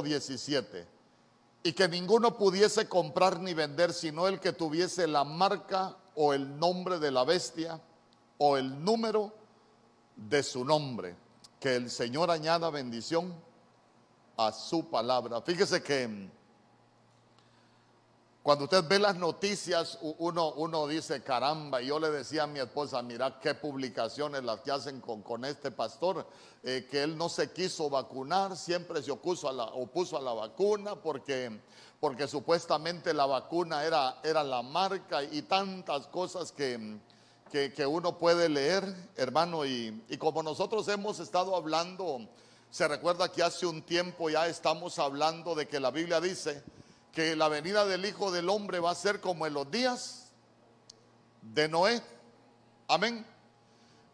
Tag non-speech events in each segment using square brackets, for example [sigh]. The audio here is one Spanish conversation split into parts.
17. Y que ninguno pudiese comprar ni vender, sino el que tuviese la marca o el nombre de la bestia o el número de su nombre. Que el Señor añada bendición a su palabra. Fíjese que cuando usted ve las noticias, uno, dice, caramba, y yo le decía a mi esposa, mira qué publicaciones las que hacen con, este pastor, eh, que él no se quiso vacunar, siempre se opuso a la, vacuna porque, porque supuestamente la vacuna era, era la marca y tantas cosas que, que, uno puede leer, hermano, y como nosotros hemos estado hablando, se recuerda que hace un tiempo ya estamos hablando de que la Biblia dice, que la venida del Hijo del Hombre va a ser como en los días de Noé. Amén.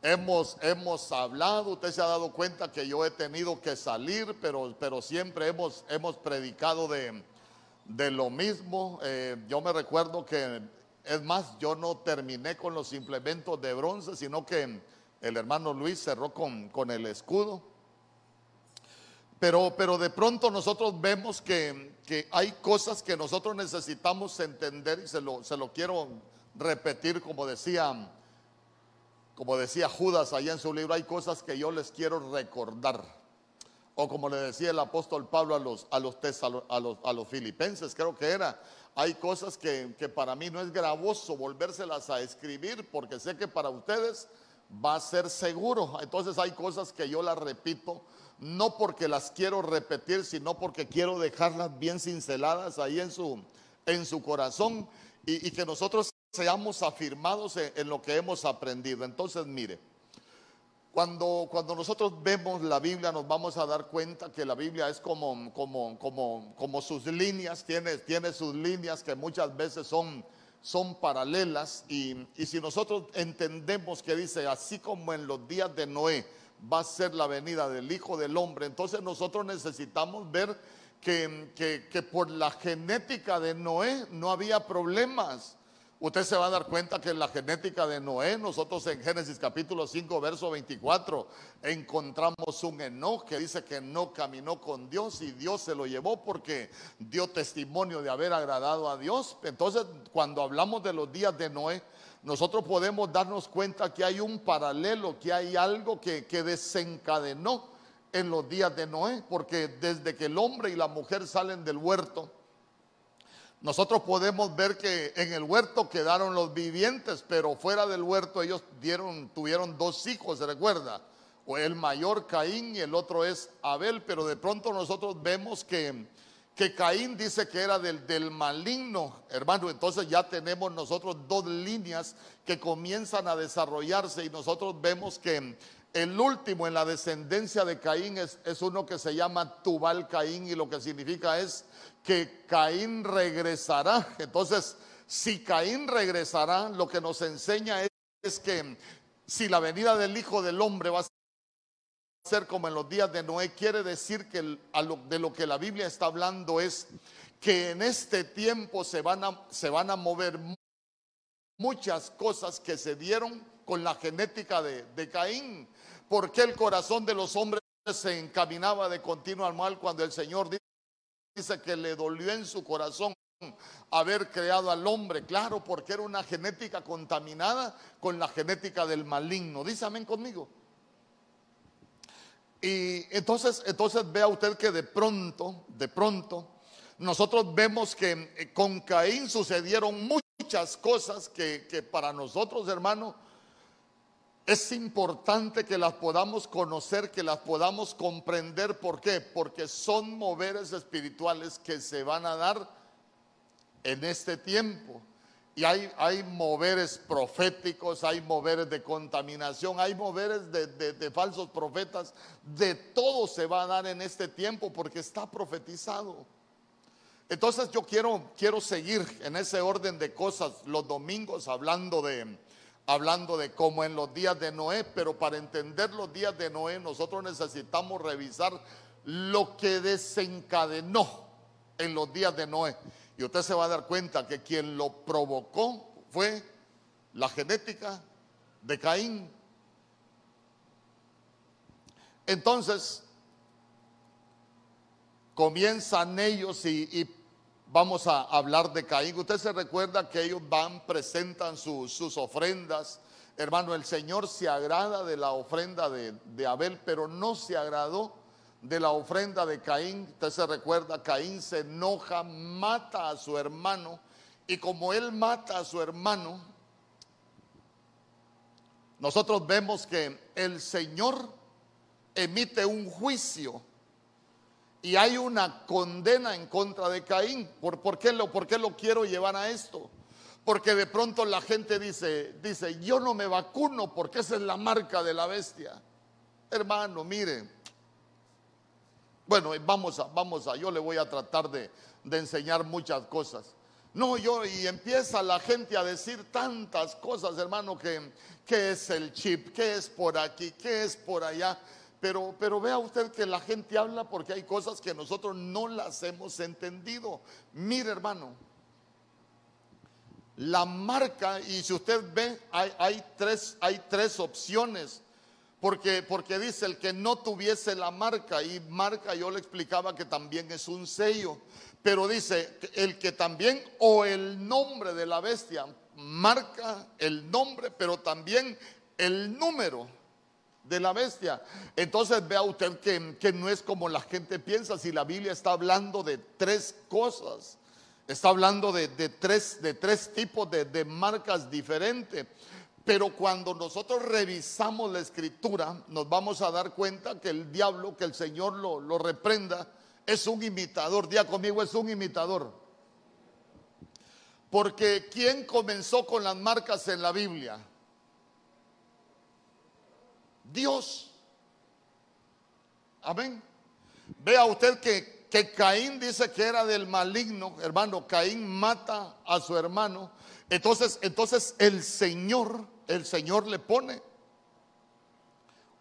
Hemos, hemos hablado, usted se ha dado cuenta que yo he tenido que salir, pero, pero siempre hemos, hemos predicado de, de lo mismo. Eh, yo me recuerdo que, es más, yo no terminé con los implementos de bronce, sino que el hermano Luis cerró con, con el escudo. Pero, pero de pronto nosotros vemos que, hay cosas que nosotros necesitamos entender y se lo, se lo quiero repetir como decía, como decía Judas allá en su libro, hay cosas que yo les quiero recordar. O como le decía el apóstol Pablo a los, a los, a los, a los filipenses, creo que era, hay cosas que, que para mí no es gravoso volvérselas a escribir porque sé que para ustedes va a ser seguro. Entonces hay cosas que yo las repito no porque las quiero repetir, sino porque quiero dejarlas bien cinceladas ahí en su, en su corazón y, que nosotros seamos afirmados en, lo que hemos aprendido. Entonces, mire, cuando, cuando nosotros vemos la Biblia nos vamos a dar cuenta que la Biblia es como, como, como, como sus líneas, tiene, tiene sus líneas que muchas veces son, son paralelas y, y si nosotros entendemos que dice, así como en los días de Noé, va a ser la venida del Hijo del Hombre. Entonces nosotros necesitamos ver que, que, por la genética de Noé no había problemas. Usted se va a dar cuenta que en la genética de Noé, nosotros en Génesis capítulo 5, verso 24, encontramos un Enoch que dice que no caminó con Dios y Dios se lo llevó porque dio testimonio de haber agradado a Dios. Entonces, cuando hablamos de los días de Noé, nosotros podemos darnos cuenta que hay un paralelo, que hay algo que, desencadenó en los días de Noé, porque desde que el hombre y la mujer salen del huerto, nosotros podemos ver que en el huerto quedaron los vivientes, pero fuera del huerto ellos dieron, tuvieron dos hijos, ¿se recuerda? O el mayor Caín y el otro es Abel, pero de pronto nosotros vemos que que Caín dice que era del, maligno, hermano. Entonces ya tenemos nosotros dos líneas que comienzan a desarrollarse y nosotros vemos que el último en la descendencia de Caín es, uno que se llama Tubal Caín y lo que significa es que Caín regresará. Entonces, si Caín regresará, lo que nos enseña es, es que si la venida del Hijo del Hombre va a ser como en los días de Noé, quiere decir que de lo que la Biblia está hablando es que en este tiempo se van a, se van a mover muchas cosas que se dieron con la genética de, Caín. porque el corazón de los hombres se encaminaba de continuo al mal cuando el Señor dice que le dolió en su corazón haber creado al hombre? Claro, porque era una genética contaminada con la genética del maligno. Amén conmigo. Y entonces, entonces vea usted que de pronto, de pronto, nosotros vemos que eh, con Caín sucedieron muchas cosas que, para nosotros, hermano, es importante que las podamos conocer, que las podamos comprender. ¿Por qué? Porque son moveres espirituales que se van a dar en este tiempo. Y hay, moveres proféticos, hay moveres de contaminación, hay moveres de, falsos profetas. De todo se va a dar en este tiempo porque está profetizado. Entonces yo quiero, quiero seguir en ese orden de cosas los domingos hablando de, hablando de como en los días de Noé, pero para entender los días de Noé nosotros necesitamos revisar lo que desencadenó en los días de Noé. Y usted se va a dar cuenta que quien lo provocó fue la genética de Caín. Entonces, comienzan ellos y, vamos a hablar de Caín. Usted se recuerda que ellos van, presentan sus ofrendas. Hermano, el Señor se agrada de la ofrenda de, de Abel, pero no se agradó de la ofrenda de Caín. Usted se recuerda, Caín se enoja, mata a su hermano. Y como él mata a su hermano, nosotros vemos que el Señor emite un juicio y hay una condena en contra de Caín. ¿Por, qué, lo, ¿Por qué lo quiero llevar a esto? Porque de pronto la gente dice, dice, yo no me vacuno porque esa es la marca de la bestia. Hermano, mire. Bueno, vamos a, vamos a, yo le voy a tratar de, de enseñar muchas cosas. No, yo, y empieza la gente a decir tantas cosas, hermano, que, ¿qué es el chip? ¿Qué es por aquí? ¿Qué es por allá? Pero, pero vea usted que la gente habla porque hay cosas que nosotros no las hemos entendido. Mire, hermano, la marca, y si usted ve, hay, tres, hay tres opciones. Porque, porque dice el que no tuviese la marca, y marca yo le explicaba que también es un sello. Pero dice el que también, o el nombre de la bestia, marca el nombre, pero también el número de la bestia. Entonces vea usted que, no es como la gente piensa, si la Biblia está hablando de tres cosas, está hablando de, tres, de tres tipos de, marcas diferentes. Pero cuando nosotros revisamos la escritura, nos vamos a dar cuenta que el diablo, que el Señor lo, lo reprenda, es un imitador. Día conmigo, es un imitador. Porque ¿quién comenzó con las marcas en la Biblia? Dios. Amén. Vea usted que, que Caín dice que era del maligno, hermano. Caín mata a su hermano. Entonces, entonces el Señor, el Señor le pone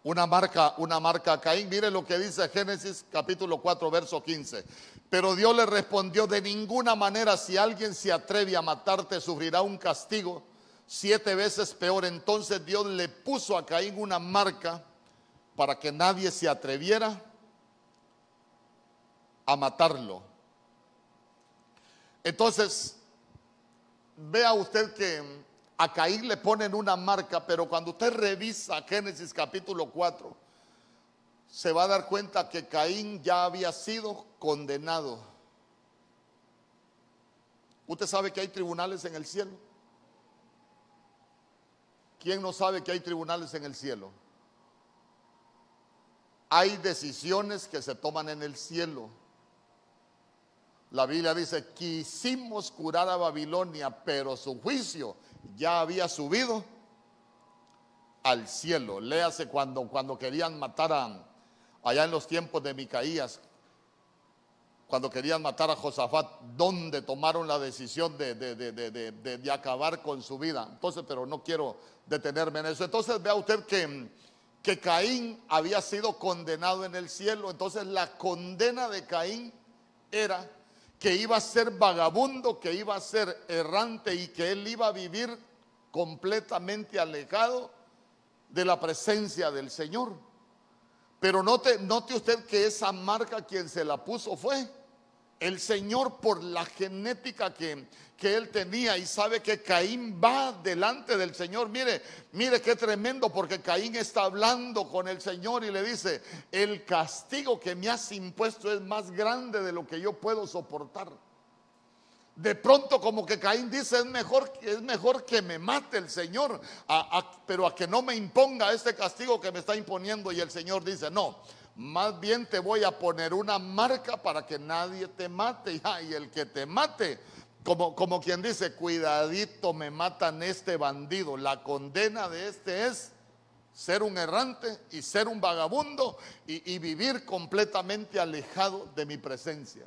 una marca, una marca a Caín. Mire lo que dice Génesis capítulo 4, verso 15. Pero Dios le respondió, de ninguna manera si alguien se atreve a matarte, sufrirá un castigo siete veces peor. Entonces Dios le puso a Caín una marca para que nadie se atreviera a matarlo. Entonces, vea usted que a Caín le ponen una marca, pero cuando usted revisa Génesis capítulo 4, se va a dar cuenta que Caín ya había sido condenado. Usted sabe que hay tribunales en el cielo. ¿Quién no sabe que hay tribunales en el cielo? Hay decisiones que se toman en el cielo. La Biblia dice, quisimos curar a Babilonia, pero su juicio ya había subido al cielo. Léase cuando, cuando querían matar a, allá en los tiempos de Micaías, cuando querían matar a Josafat, donde tomaron la decisión de, de, acabar con su vida. Entonces, pero no quiero detenerme en eso. Entonces vea usted que, que Caín había sido condenado en el cielo. Entonces la condena de Caín era que iba a ser vagabundo, que iba a ser errante y que él iba a vivir completamente alejado de la presencia del Señor. Pero note, note usted que esa marca quien se la puso fue el Señor por la genética que, que él tenía y sabe que Caín va delante del Señor. Mire, mire qué tremendo porque Caín está hablando con el Señor y le dice, el castigo que me has impuesto es más grande de lo que yo puedo soportar. De pronto como que Caín dice, es mejor, es mejor que me mate el Señor, pero a que no me imponga este castigo que me está imponiendo. Y el Señor dice, no, más bien te voy a poner una marca para que nadie te mate. [laughs] Y el que te mate, como, quien dice, cuidadito, me matan este bandido. La condena de este es ser un errante y ser un vagabundo y, vivir completamente alejado de mi presencia.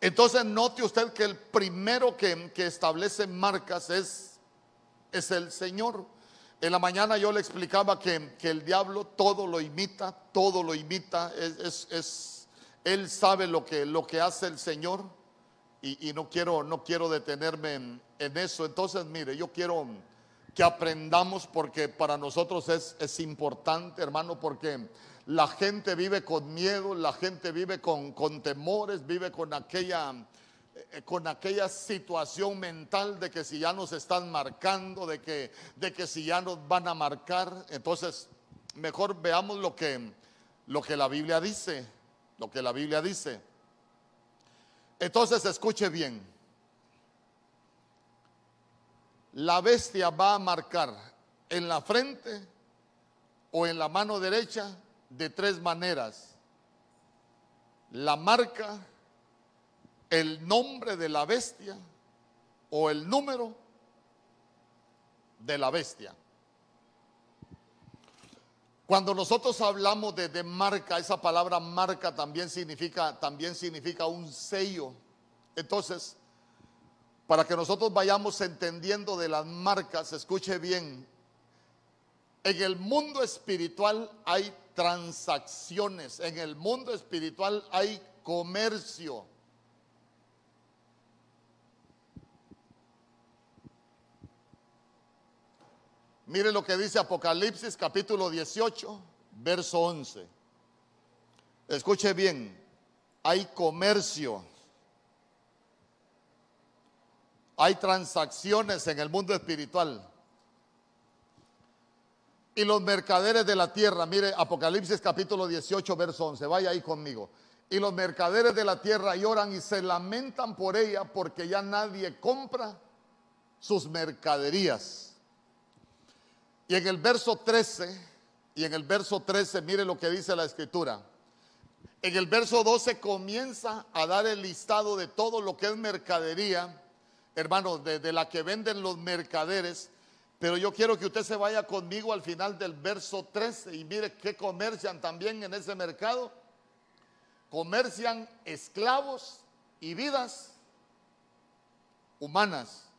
Entonces note usted que el primero que, establece marcas es el Señor. En la mañana yo le explicaba que, el diablo todo lo imita, todo lo imita, es, él sabe lo que, lo que hace el Señor y, no, quiero, no quiero detenerme en, eso. Entonces, mire, yo quiero que aprendamos porque para nosotros es, es importante, hermano, porque la gente vive con miedo, la gente vive con, con temores, vive con aquella, con aquella situación mental de que si ya nos están marcando, de que, de que si ya nos van a marcar, entonces mejor veamos lo que, lo que la Biblia dice, lo que la Biblia dice. Entonces escuche bien, la bestia va a marcar en la frente o en la mano derecha de tres maneras. La marca, el nombre de la bestia o el número de la bestia. Cuando nosotros hablamos de, marca, esa palabra marca también significa, también significa un sello. Entonces, para que nosotros vayamos entendiendo de las marcas, escuche bien, en el mundo espiritual hay transacciones, en el mundo espiritual hay comercio. Mire lo que dice Apocalipsis capítulo 18, verso 11. Escuche bien, hay comercio. Hay transacciones en el mundo espiritual. Y los mercaderes de la tierra, mire Apocalipsis capítulo 18, verso 11, vaya ahí conmigo. Y los mercaderes de la tierra lloran y se lamentan por ella porque ya nadie compra sus mercaderías. Y en el verso 13, y en el verso 13, mire lo que dice la escritura. En el verso 12 comienza a dar el listado de todo lo que es mercadería hermano, de, la que venden los mercaderes. Pero yo quiero que usted se vaya conmigo al final del verso 13 y mire qué comercian también en ese mercado. Comercian esclavos y vidas humanas.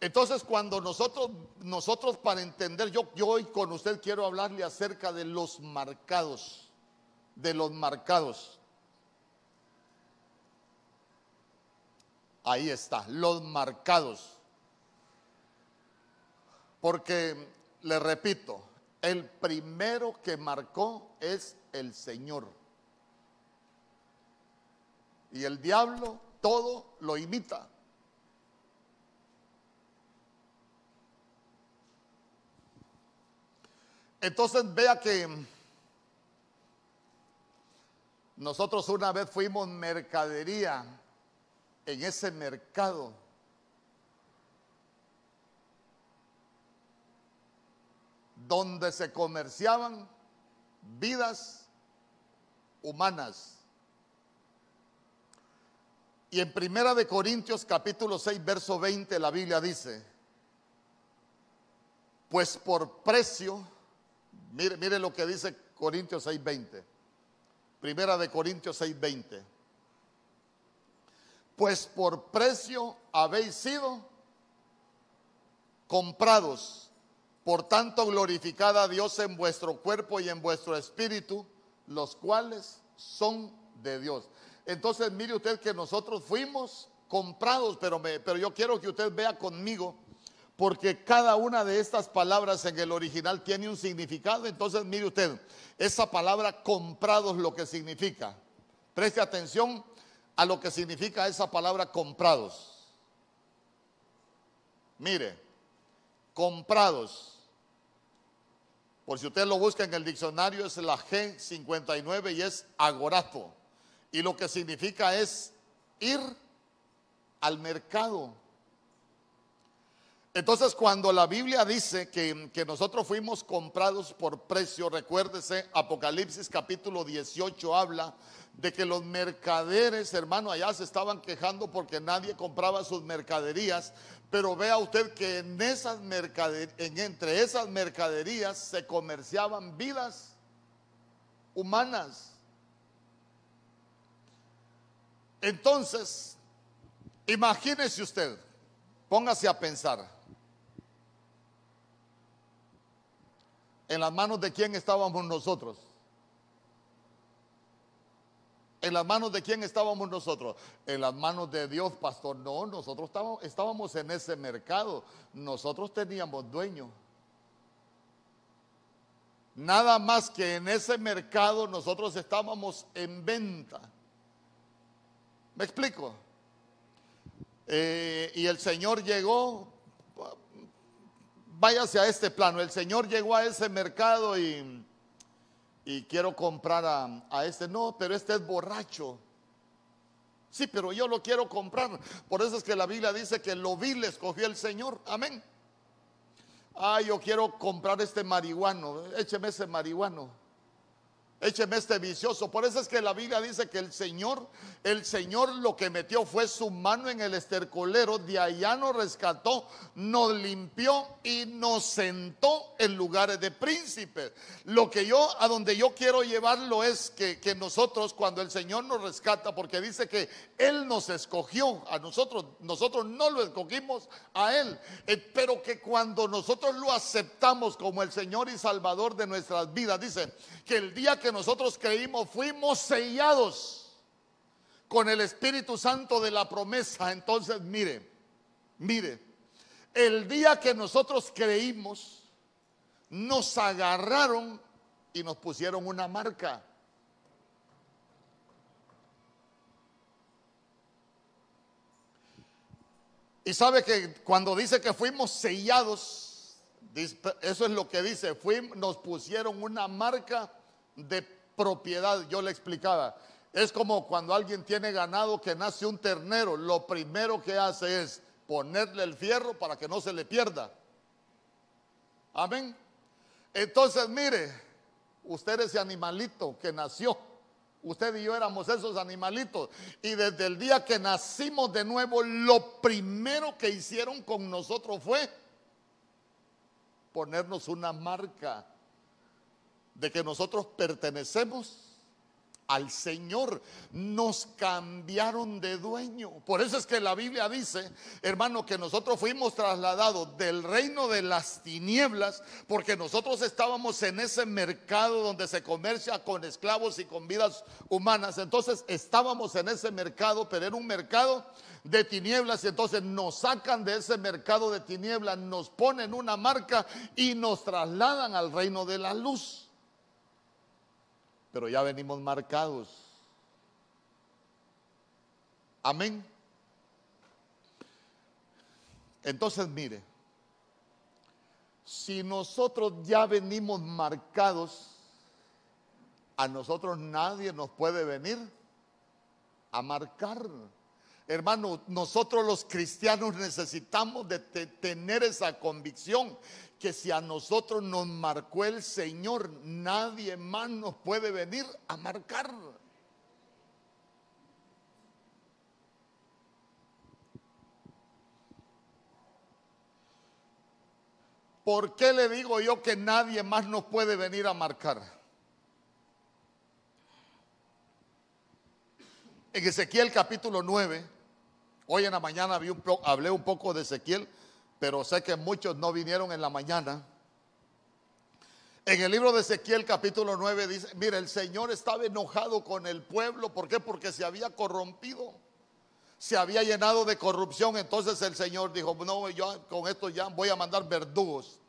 Entonces, cuando nosotros, nosotros para entender, yo, yo hoy con usted quiero hablarle acerca de los marcados, de los marcados. Ahí está, los marcados. Porque, le repito, el primero que marcó es el Señor. Y el diablo todo lo imita. Entonces vea que nosotros una vez fuimos mercadería en ese mercado. donde se comerciaban vidas humanas. Y en Primera de Corintios capítulo 6 verso 20 la Biblia dice, pues por precio, mire, mire lo que dice Corintios 6 20, Primera de Corintios 6 20 pues por precio habéis sido comprados. Por tanto, glorificad a Dios en vuestro cuerpo y en vuestro espíritu, los cuales son de Dios. Entonces, mire usted que nosotros fuimos comprados, pero, me, pero yo quiero que usted vea conmigo, porque cada una de estas palabras en el original tiene un significado. Entonces, mire usted, esa palabra comprados lo que significa. Preste atención a lo que significa esa palabra comprados. Mire, comprados. Por si usted lo busca en el diccionario es la G59 y es agorato. Y lo que significa es ir al mercado. Entonces cuando la Biblia dice que, que, nosotros fuimos comprados por precio, recuérdese, Apocalipsis capítulo 18 habla de que los mercaderes, hermano, allá se estaban quejando porque nadie compraba sus mercaderías, pero vea usted que en esas mercaderías, entre esas mercaderías se comerciaban vidas humanas. Entonces, imagínese usted, póngase a pensar, en las manos de quién estábamos nosotros. ¿En las manos de quién estábamos nosotros? En las manos de Dios, pastor. No, nosotros estábamos, en ese mercado. Nosotros teníamos dueño. Nada más que en ese mercado nosotros estábamos en venta. ¿Me explico? Eh, y el Señor llegó, váyase a este plano, el Señor llegó a ese mercado y, y quiero comprar a, a este. No, pero este es borracho. Sí, pero yo lo quiero comprar. Por eso es que la Biblia dice que lo vil escogió el Señor. Amén. Ah, yo quiero comprar este marihuano. Écheme ese marihuano. Écheme este vicioso. Por eso es que la Biblia dice que el Señor, el Señor lo que metió fue su mano en el estercolero, de allá nos rescató, nos limpió y nos sentó en lugares de príncipes. Lo que yo, a donde yo quiero llevarlo es que, que nosotros, cuando el Señor nos rescata, porque dice que Él nos escogió a nosotros, nosotros no lo escogimos a Él, eh, pero que cuando nosotros lo aceptamos como el Señor y Salvador de nuestras vidas, dice que el día que nosotros creímos, fuimos sellados con el Espíritu Santo de la promesa. Entonces, mire, mire, el día que nosotros creímos, nos agarraron y nos pusieron una marca. Y sabe que cuando dice que fuimos sellados, eso es lo que dice, nos pusieron una marca de propiedad, yo le explicaba. Es como cuando alguien tiene ganado que nace un ternero, lo primero que hace es ponerle el fierro para que no se le pierda. Amén. Entonces, mire, usted ese animalito que nació, usted y yo éramos esos animalitos. Y desde el día que nacimos de nuevo, lo primero que hicieron con nosotros fue ponernos una marca de que nosotros pertenecemos al Señor. Nos cambiaron de dueño. Por eso es que la Biblia dice, hermano, que nosotros fuimos trasladados del reino de las tinieblas, porque nosotros estábamos en ese mercado donde se comercia con esclavos y con vidas humanas. Entonces estábamos en ese mercado, pero era un mercado de tinieblas y entonces nos sacan de ese mercado de tinieblas, nos ponen una marca y nos trasladan al reino de la luz pero ya venimos marcados. Amén. Entonces mire, si nosotros ya venimos marcados, a nosotros nadie nos puede venir a marcar. Hermano, nosotros los cristianos necesitamos de tener esa convicción que si a nosotros nos marcó el Señor, nadie más nos puede venir a marcar. ¿Por qué le digo yo que nadie más nos puede venir a marcar? En Ezequiel capítulo 9, hoy en la mañana hablé un poco de Ezequiel pero sé que muchos no vinieron en la mañana. En el libro de Ezequiel capítulo 9 dice, mire, el Señor estaba enojado con el pueblo. ¿Por qué? Porque se había corrompido. Se había llenado de corrupción. Entonces el Señor dijo, no, yo con esto ya voy a mandar verdugos.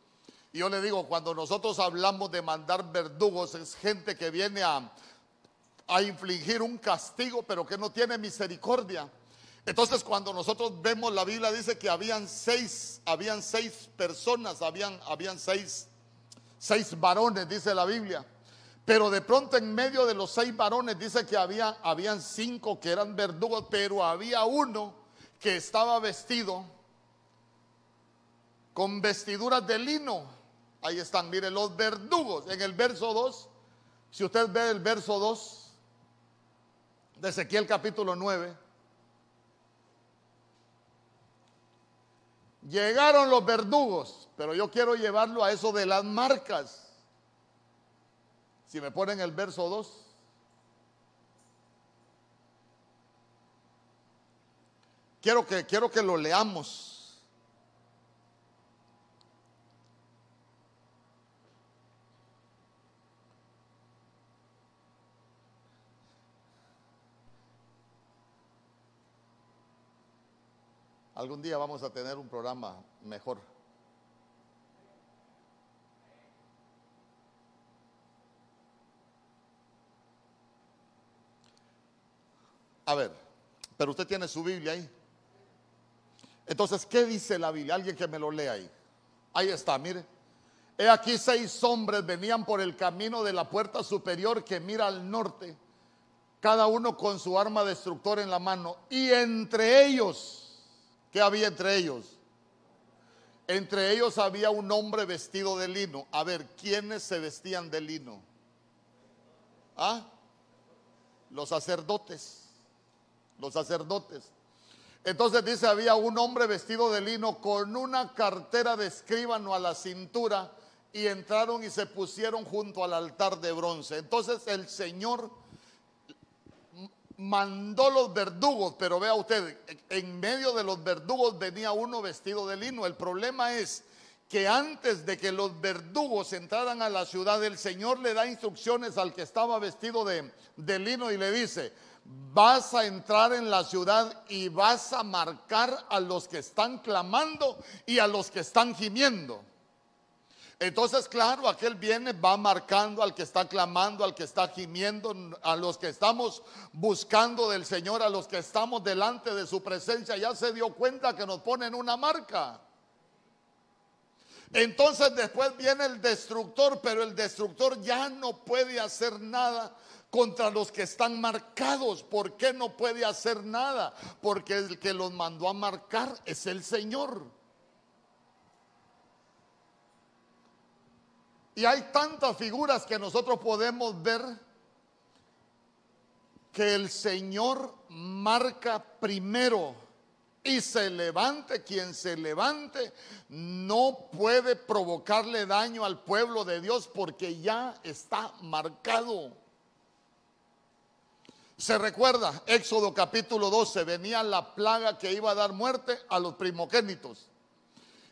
Y yo le digo, cuando nosotros hablamos de mandar verdugos, es gente que viene a, a infligir un castigo, pero que no tiene misericordia. Entonces cuando nosotros vemos la Biblia dice que habían seis, habían seis personas, habían, habían seis, seis varones, dice la Biblia. Pero de pronto en medio de los seis varones dice que había, habían cinco que eran verdugos, pero había uno que estaba vestido con vestiduras de lino. Ahí están, mire, los verdugos. En el verso 2, si usted ve el verso 2 de Ezequiel capítulo 9, Llegaron los verdugos, pero yo quiero llevarlo a eso de las marcas. Si me ponen el verso 2. Quiero que, quiero que lo leamos. Algún día vamos a tener un programa mejor. A ver, pero usted tiene su Biblia ahí. Entonces, ¿qué dice la Biblia? Alguien que me lo lea ahí. Ahí está, mire. He aquí seis hombres venían por el camino de la puerta superior que mira al norte, cada uno con su arma destructor en la mano. Y entre ellos, ¿qué había entre ellos? Entre ellos había un hombre vestido de lino. A ver, ¿quiénes se vestían de lino? ¿Ah? Los sacerdotes. Los sacerdotes. Entonces dice, había un hombre vestido de lino con una cartera de escribano a la cintura y entraron y se pusieron junto al altar de bronce. Entonces el Señor mandó los verdugos, pero vea usted, en medio de los verdugos venía uno vestido de lino. El problema es que antes de que los verdugos entraran a la ciudad, el Señor le da instrucciones al que estaba vestido de, de lino y le dice, vas a entrar en la ciudad y vas a marcar a los que están clamando y a los que están gimiendo. Entonces, claro, aquel viene, va marcando al que está clamando, al que está gimiendo, a los que estamos buscando del Señor, a los que estamos delante de su presencia. Ya se dio cuenta que nos ponen una marca. Entonces después viene el destructor, pero el destructor ya no puede hacer nada contra los que están marcados. ¿Por qué no puede hacer nada? Porque el que los mandó a marcar es el Señor. Y hay tantas figuras que nosotros podemos ver que el Señor marca primero y se levante quien se levante, no puede provocarle daño al pueblo de Dios porque ya está marcado. Se recuerda, Éxodo capítulo 12, venía la plaga que iba a dar muerte a los primogénitos.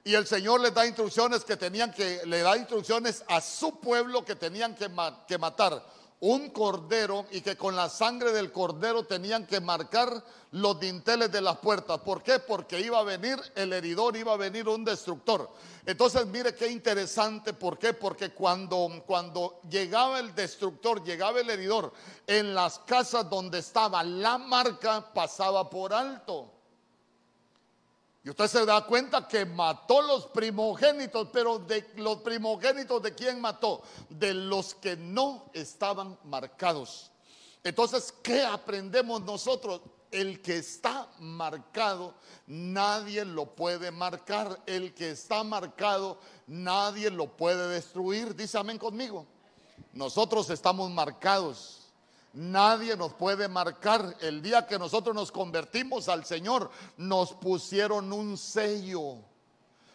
Y el Señor les da instrucciones que tenían que, le da instrucciones a su pueblo que tenían que, que matar un cordero y que con la sangre del cordero tenían que marcar los dinteles de las puertas. ¿Por qué? Porque iba a venir el heridor, iba a venir un destructor. Entonces, mire qué interesante. ¿Por qué? Porque cuando, cuando llegaba el destructor, llegaba el heridor, en las casas donde estaba la marca, pasaba por alto. Usted se da cuenta que mató los primogénitos, pero de los primogénitos de quién mató? De los que no estaban marcados. Entonces, ¿qué aprendemos nosotros? El que está marcado, nadie lo puede marcar. El que está marcado, nadie lo puede destruir. Dice amén conmigo. Nosotros estamos marcados. Nadie nos puede marcar. El día que nosotros nos convertimos al Señor, nos pusieron un sello.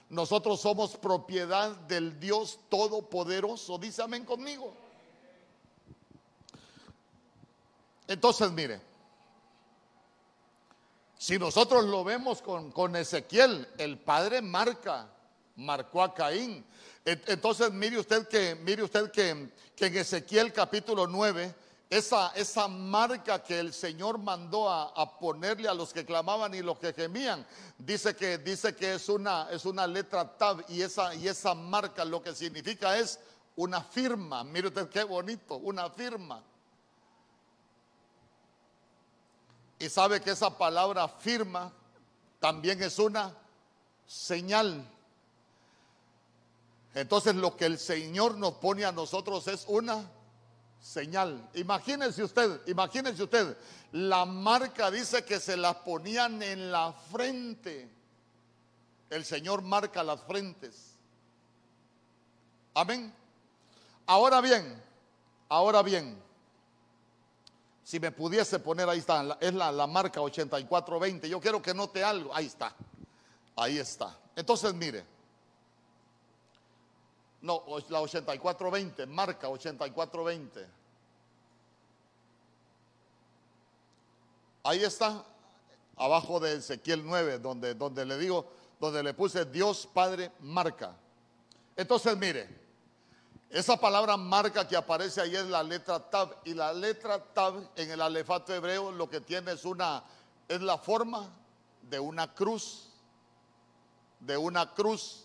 Nosotros somos propiedad del Dios Todopoderoso. Dice amén conmigo. Entonces, mire, si nosotros lo vemos con, con Ezequiel, el padre marca, marcó a Caín. Entonces, mire usted que, mire usted que, que en Ezequiel capítulo 9, esa, esa marca que el Señor mandó a, ponerle a los que clamaban y los que gemían, dice que, dice que es, una, es una letra tab y esa, y esa marca lo que significa es una firma. Mire usted qué bonito, una firma. Y sabe que esa palabra firma también es una señal. Entonces lo que el Señor nos pone a nosotros es una señal. Imagínense usted, imagínense usted, la marca dice que se las ponían en la frente. El Señor marca las frentes. Amén. Ahora bien, ahora bien, si me pudiese poner, ahí está, es la, la marca 8420. Yo quiero que note algo, ahí está, ahí está. Entonces, mire, no, la 8420, marca 8420. Ahí está, abajo de Ezequiel 9, donde, donde le digo, donde le puse Dios Padre marca. Entonces, mire, esa palabra marca que aparece ahí es la letra Tab. Y la letra Tab en el alefato hebreo lo que tiene es una, es la forma de una cruz. de una cruz.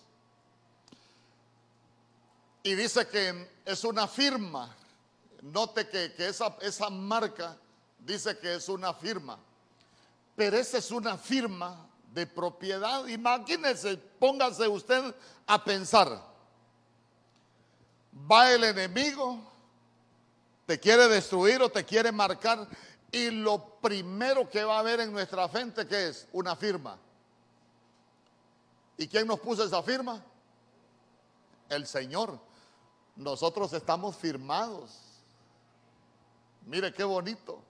Y dice que es una firma. Note que, esa, marca dice que es una firma. Pero esa es una firma de propiedad. Imagínese, póngase usted a pensar. Va el enemigo, te quiere destruir o te quiere marcar. Y lo primero que va a haber en nuestra frente, que es? Una firma. ¿Y quién nos puso esa firma? El Señor. Nosotros estamos firmados. Mire qué bonito.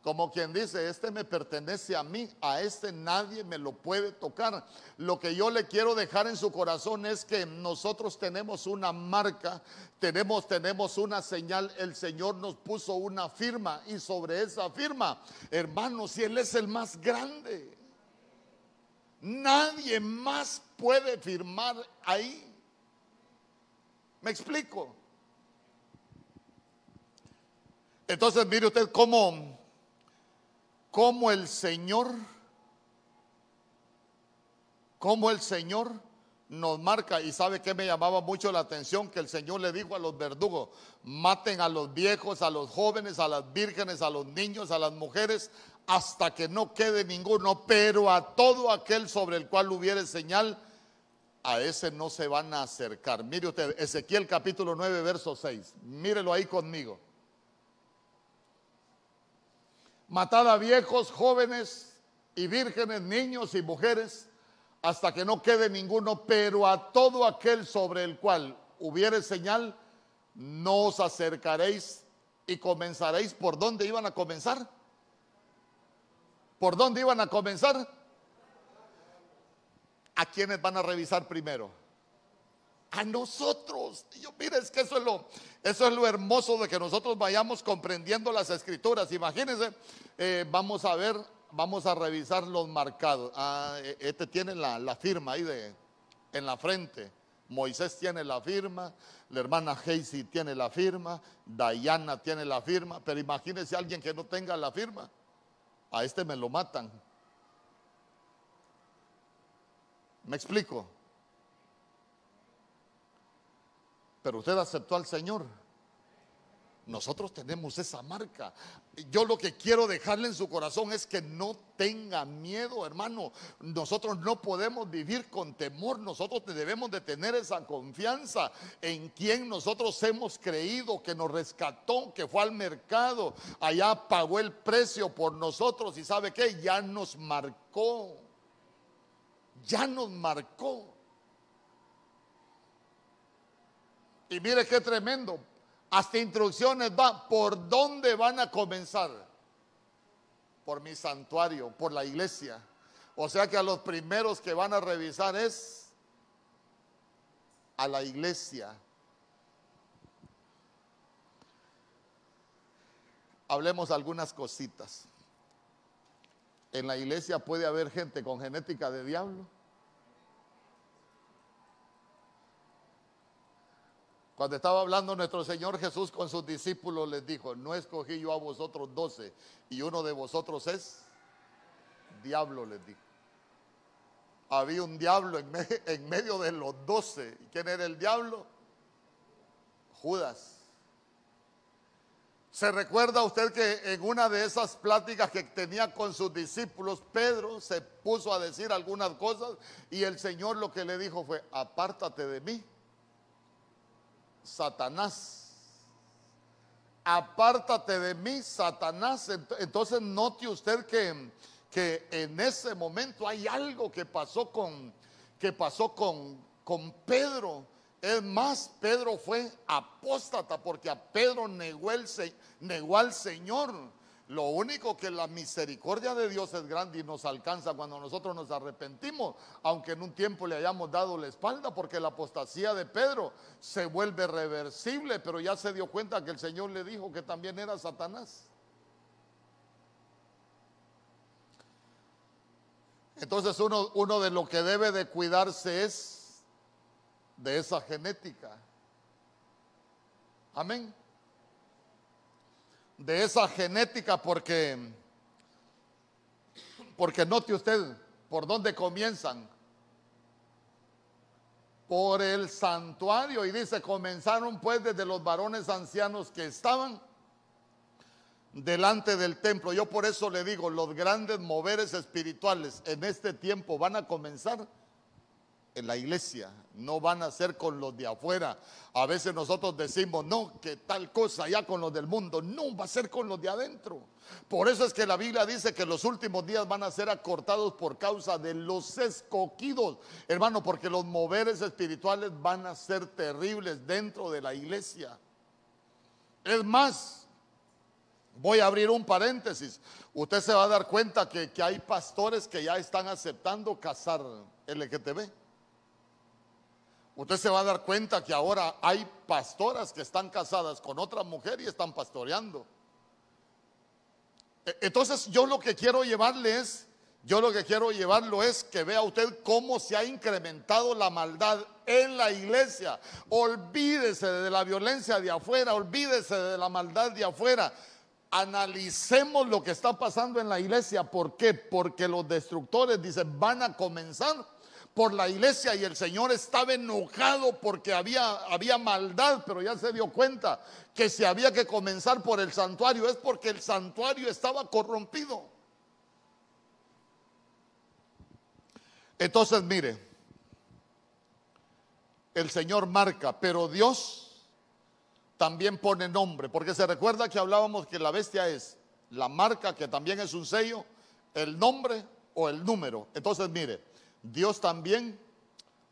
Como quien dice, este me pertenece a mí, a este nadie me lo puede tocar. Lo que yo le quiero dejar en su corazón es que nosotros tenemos una marca, tenemos, tenemos una señal, el Señor nos puso una firma y sobre esa firma, hermanos, si Él es el más grande, nadie más puede firmar ahí. ¿Me explico? Entonces mire usted cómo cómo el Señor, cómo el Señor nos marca. Y sabe que me llamaba mucho la atención que el Señor le dijo a los verdugos, maten a los viejos, a los jóvenes, a las vírgenes, a los niños, a las mujeres, hasta que no quede ninguno, pero a todo aquel sobre el cual hubiere señal, a ese no se van a acercar. Mire usted, Ezequiel capítulo 9, verso 6. Mírelo ahí conmigo matad a viejos, jóvenes y vírgenes, niños y mujeres, hasta que no quede ninguno, pero a todo aquel sobre el cual hubiere señal, no os acercaréis y comenzaréis. ¿Por dónde iban a comenzar? ¿Por dónde iban a comenzar? ¿A quiénes van a revisar primero? a nosotros. yo, mire, es que eso es, lo, eso es lo hermoso de que nosotros vayamos comprendiendo las escrituras. Imagínense, eh, vamos a ver, vamos a revisar los marcados. Ah, e, este tiene la, la, firma ahí de, en la frente. Moisés tiene la firma, la hermana Hazy tiene la firma, Diana tiene la firma, pero imagínense alguien que no tenga la firma. A este me lo matan. ¿Me explico? pero usted aceptó al Señor. Nosotros tenemos esa marca. Yo lo que quiero dejarle en su corazón es que no tenga miedo, hermano. Nosotros no podemos vivir con temor. Nosotros debemos de tener esa confianza en quien nosotros hemos creído, que nos rescató, que fue al mercado, allá pagó el precio por nosotros y sabe que ya nos marcó. Ya nos marcó. Y mire qué tremendo. Hasta instrucciones va por dónde van a comenzar. Por mi santuario, por la iglesia. O sea que a los primeros que van a revisar es a la iglesia. Hablemos algunas cositas. En la iglesia puede haber gente con genética de diablo. Cuando estaba hablando nuestro Señor Jesús con sus discípulos, les dijo, no escogí yo a vosotros doce y uno de vosotros es diablo, les dijo. Había un diablo en, en medio de los doce. ¿Y quién era el diablo? Judas. ¿Se recuerda usted que en una de esas pláticas que tenía con sus discípulos, Pedro se puso a decir algunas cosas y el Señor lo que le dijo fue, apártate de mí, Satanás. Apártate de mí, Satanás. Entonces note usted que, que en ese momento hay algo que pasó con, que pasó con, con Pedro. Es más, Pedro fue apóstata porque a Pedro negó, el, negó al Señor. Lo único que la misericordia de Dios es grande y nos alcanza cuando nosotros nos arrepentimos, aunque en un tiempo le hayamos dado la espalda, porque la apostasía de Pedro se vuelve reversible, pero ya se dio cuenta que el Señor le dijo que también era Satanás. Entonces uno, uno de lo que debe de cuidarse es de esa genética. Amén de esa genética porque, porque note usted por dónde comienzan. por el santuario. Y dice, comenzaron pues desde los varones ancianos que estaban delante del templo. Yo por eso le digo, los grandes moveres espirituales en este tiempo van a comenzar en la iglesia, no van a ser con los de afuera. A veces nosotros decimos, no, que tal cosa ya con los del mundo, no, va a ser con los de adentro. Por eso es que la Biblia dice que los últimos días van a ser acortados por causa de los escogidos, hermano, porque los moveres espirituales van a ser terribles dentro de la iglesia. Es más, voy a abrir un paréntesis. Usted se va a dar cuenta que, que hay pastores que ya están aceptando casar LGTB. Usted se va a dar cuenta que ahora hay pastoras que están casadas con otra mujer y están pastoreando. E, entonces yo lo que quiero llevarle es, yo lo que quiero llevarlo es que vea usted cómo se ha incrementado la maldad en la iglesia. Olvídese de la violencia de afuera, olvídese de la maldad de afuera. Analicemos lo que está pasando en la iglesia. ¿Por qué? Porque los destructores, dicen, van a comenzar por la iglesia y el Señor estaba enojado porque había, había maldad, pero ya se dio cuenta que si había que comenzar por el santuario es porque el santuario estaba corrompido. Entonces, mire, el Señor marca, pero Dios también pone nombre, porque se recuerda que hablábamos que la bestia es la marca, que también es un sello, el nombre o el número. Entonces, mire, Dios también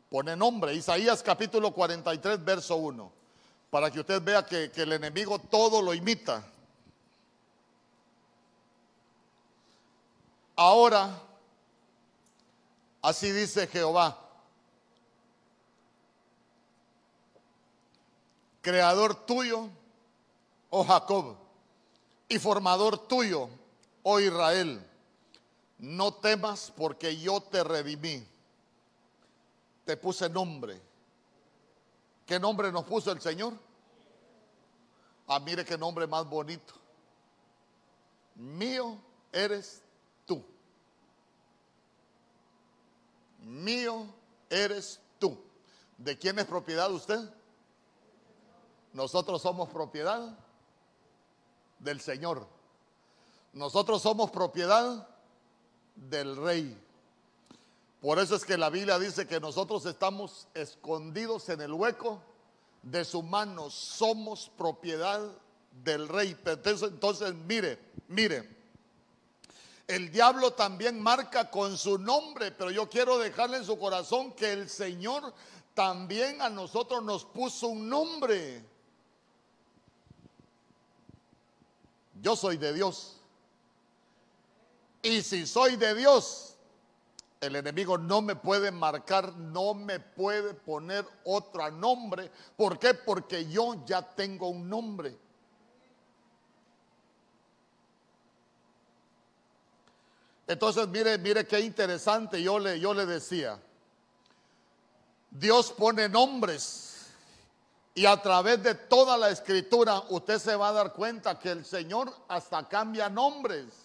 pone nombre. Isaías capítulo 43, verso 1. Para que usted vea que, el enemigo todo lo imita. Ahora, así dice Jehová, creador tuyo, oh Jacob, y formador tuyo, oh Israel no temas porque yo te redimí. Te puse nombre. ¿Qué nombre nos puso el Señor? Ah, mire qué nombre más bonito. Mío eres tú. Mío eres tú. ¿De quién es propiedad usted? Nosotros somos propiedad del Señor. Nosotros somos propiedad del rey. Por eso es que la Biblia dice que nosotros estamos escondidos en el hueco de su mano, somos propiedad del rey. Entonces, entonces mire, mire, el diablo también marca con su nombre, pero yo quiero dejarle en su corazón que el Señor también a nosotros nos puso un nombre. Yo soy de Dios. Y si soy de Dios, el enemigo no me puede marcar, no me puede poner otro nombre. ¿Por qué? Porque yo ya tengo un nombre. Entonces, mire, mire qué interesante. Yo le, yo le decía, Dios pone nombres y a través de toda la escritura usted se va a dar cuenta que el Señor hasta cambia nombres.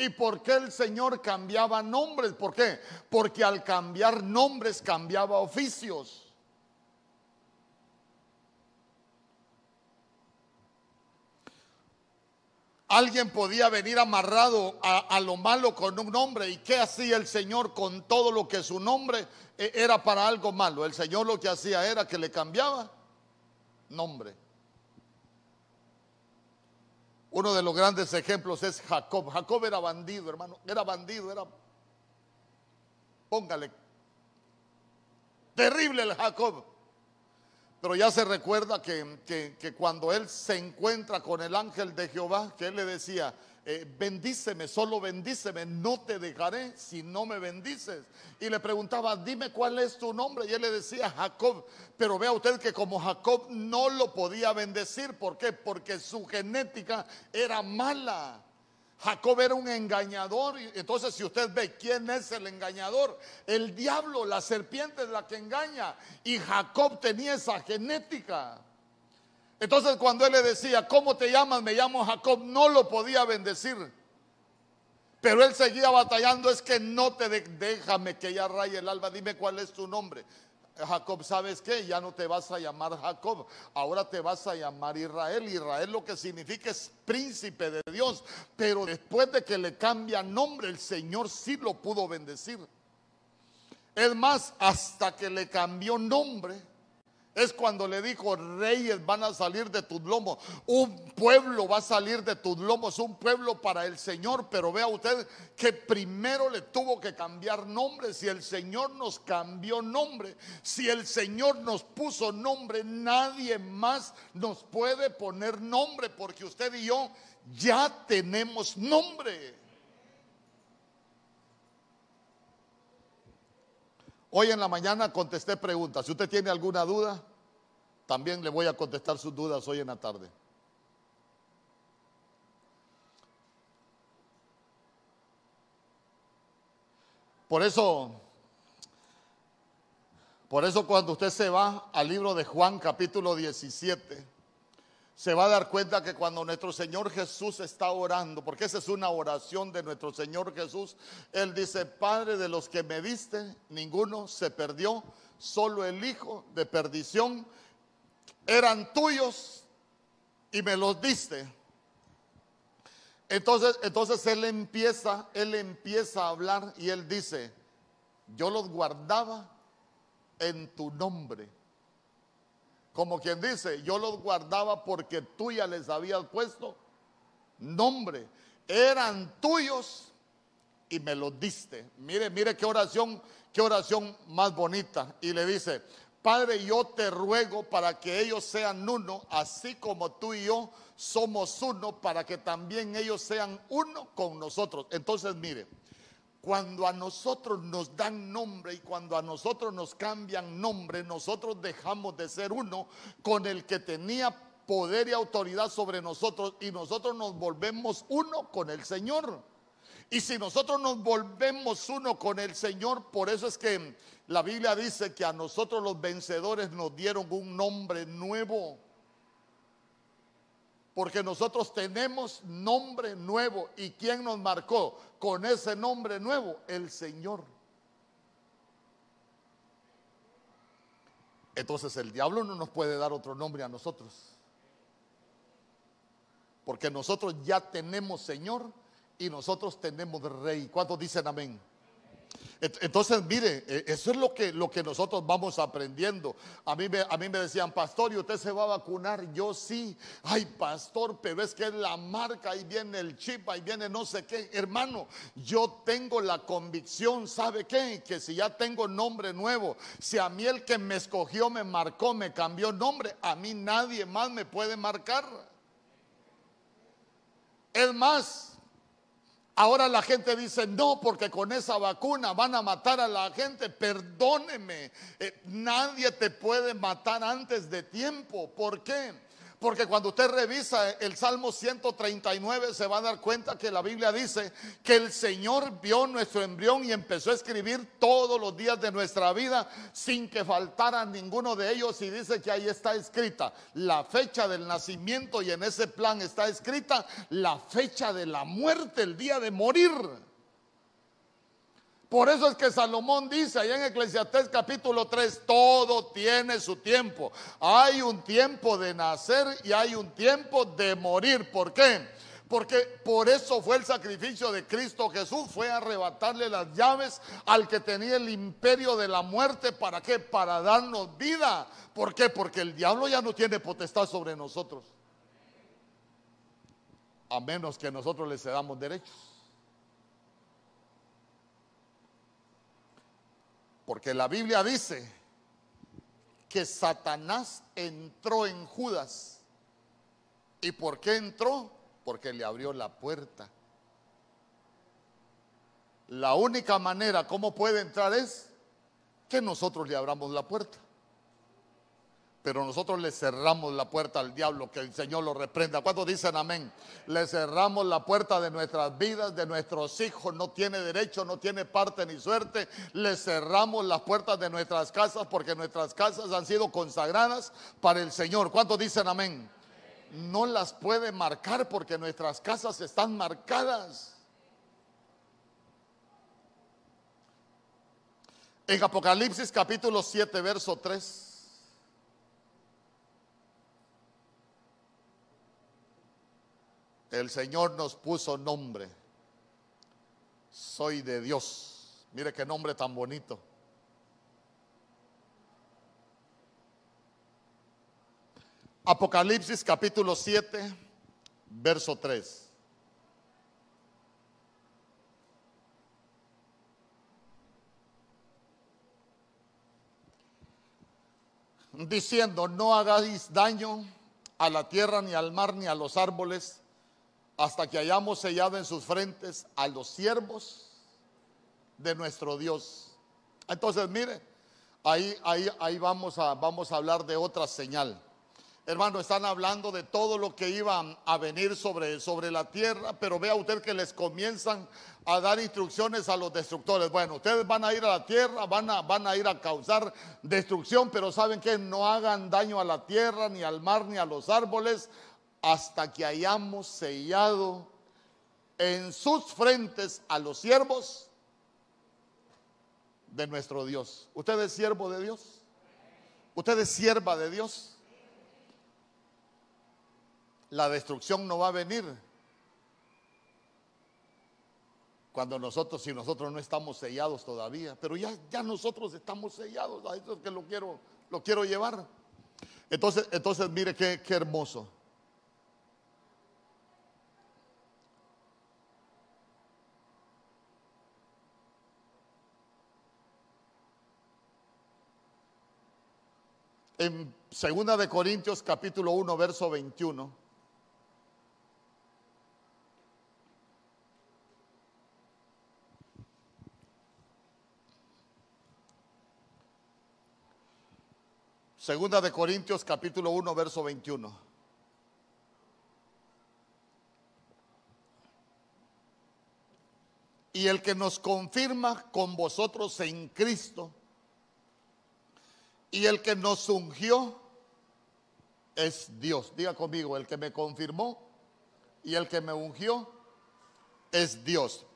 ¿Y por qué el Señor cambiaba nombres? ¿Por qué? Porque al cambiar nombres cambiaba oficios. Alguien podía venir amarrado a, lo malo con un nombre. ¿Y qué hacía el Señor con todo lo que su nombre eh, era para algo malo? El Señor lo que hacía era que le cambiaba nombre. Uno de los grandes ejemplos es Jacob. Jacob era bandido, hermano. Era bandido, era... Póngale. Terrible el Jacob. Pero ya se recuerda que, que, cuando él se encuentra con el ángel de Jehová, que él le decía, eh, bendíceme, solo bendíceme, no te dejaré si no me bendices. Y le preguntaba, dime cuál es tu nombre. Y él le decía Jacob. Pero vea usted que como Jacob no lo podía bendecir. ¿Por qué? Porque su genética era mala. Jacob era un engañador. Entonces, si usted ve quién es el engañador, el diablo, la serpiente es la que engaña. Y Jacob tenía esa genética. Entonces cuando él le decía, ¿cómo te llamas? Me llamo Jacob, no lo podía bendecir. Pero él seguía batallando, es que no te déjame que ya raye el alba, dime cuál es tu nombre. Jacob, ¿sabes qué? Ya no te vas a llamar Jacob, ahora te vas a llamar Israel. Israel lo que significa es príncipe de Dios, pero después de que le cambia nombre, el Señor sí lo pudo bendecir. Es más, hasta que le cambió nombre, es cuando le dijo, reyes van a salir de tus lomos, un pueblo va a salir de tus lomos, un pueblo para el Señor, pero vea usted que primero le tuvo que cambiar nombre, si el Señor nos cambió nombre, si el Señor nos puso nombre, nadie más nos puede poner nombre, porque usted y yo ya tenemos nombre. Hoy en la mañana contesté preguntas. Si usted tiene alguna duda, también le voy a contestar sus dudas hoy en la tarde. Por eso, por eso cuando usted se va al libro de Juan capítulo 17, se va a dar cuenta que cuando nuestro Señor Jesús está orando, porque esa es una oración de nuestro Señor Jesús, Él dice, Padre de los que me diste, ninguno se perdió, solo el Hijo de perdición, eran tuyos y me los diste. Entonces, entonces Él empieza, Él empieza a hablar y Él dice, yo los guardaba en tu nombre como quien dice, yo los guardaba porque tú ya les habías puesto nombre. Eran tuyos y me los diste. Mire, mire qué oración, qué oración más bonita. Y le dice, Padre, yo te ruego para que ellos sean uno, así como tú y yo somos uno, para que también ellos sean uno con nosotros. Entonces, mire, cuando a nosotros nos dan nombre y cuando a nosotros nos cambian nombre, nosotros dejamos de ser uno con el que tenía poder y autoridad sobre nosotros y nosotros nos volvemos uno con el Señor. Y si nosotros nos volvemos uno con el Señor, por eso es que la Biblia dice que a nosotros los vencedores nos dieron un nombre nuevo. Porque nosotros tenemos nombre nuevo. ¿Y quién nos marcó con ese nombre nuevo? El Señor. Entonces el diablo no nos puede dar otro nombre a nosotros. Porque nosotros ya tenemos Señor y nosotros tenemos Rey. ¿Cuántos dicen amén? Entonces, mire, e, eso es lo que, lo que nosotros vamos aprendiendo. A mí, me, a mí me decían, pastor, ¿y usted se va a vacunar? Yo sí. Ay, pastor, pero es que es la marca, ahí viene el chip, ahí viene no sé qué. Hermano, yo tengo la convicción, ¿sabe qué? Que si ya tengo nombre nuevo, si a mí el que me escogió me marcó, me cambió nombre, a mí nadie más me puede marcar. Es más, Ahora la gente dice, no, porque con esa vacuna van a matar a la gente. Perdóneme, eh, nadie te puede matar antes de tiempo. ¿Por qué? Porque cuando usted revisa el Salmo 139 se va a dar cuenta que la Biblia dice que el Señor vio nuestro embrión y empezó a escribir todos los días de nuestra vida sin que faltara ninguno de ellos y dice que ahí está escrita la fecha del nacimiento y en ese plan está escrita la fecha de la muerte, el día de morir. Por eso es que Salomón dice allá en Eclesiastés capítulo 3, todo tiene su tiempo. Hay un tiempo de nacer y hay un tiempo de morir. ¿Por qué? Porque por eso fue el sacrificio de Cristo Jesús, fue arrebatarle las llaves al que tenía el imperio de la muerte. ¿Para qué? Para darnos vida. ¿Por qué? Porque el diablo ya no tiene potestad sobre nosotros. A menos que nosotros le cedamos derechos. Porque la Biblia dice que Satanás entró en Judas. ¿Y por qué entró? Porque le abrió la puerta. La única manera como puede entrar es que nosotros le abramos la puerta. Pero nosotros le cerramos la puerta al diablo, que el Señor lo reprenda. ¿Cuántos dicen amén? Le cerramos la puerta de nuestras vidas, de nuestros hijos. No tiene derecho, no tiene parte ni suerte. Le cerramos las puertas de nuestras casas porque nuestras casas han sido consagradas para el Señor. ¿Cuántos dicen amén? No las puede marcar porque nuestras casas están marcadas. En Apocalipsis capítulo 7, verso 3. El Señor nos puso nombre. Soy de Dios. Mire qué nombre tan bonito. Apocalipsis capítulo 7, verso 3. Diciendo, no hagáis daño a la tierra, ni al mar, ni a los árboles, hasta que hayamos sellado en sus frentes a los siervos de nuestro Dios. Entonces, mire, ahí, ahí, ahí vamos, a, vamos a hablar de otra señal. Hermano, están hablando de todo lo que iba a venir sobre, sobre la tierra, pero vea usted que les comienzan a dar instrucciones a los destructores. Bueno, ustedes van a ir a la tierra, van a, van a ir a causar destrucción, pero saben que no hagan daño a la tierra, ni al mar, ni a los árboles, hasta que hayamos sellado en sus frentes a los siervos de nuestro Dios. ¿Usted es siervo de Dios? ¿Usted es sierva de Dios? La destrucción no va a venir cuando nosotros, si nosotros no estamos sellados todavía, pero ya, ya nosotros estamos sellados, a eso es que lo quiero, lo quiero llevar. Entonces, entonces mire qué, qué hermoso. En Segunda de Corintios capítulo 1 verso 21. Segunda de Corintios capítulo 1 verso 21. Y el que nos confirma con vosotros en Cristo y el que nos ungió es Dios. Diga conmigo, el que me confirmó y el que me ungió es Dios.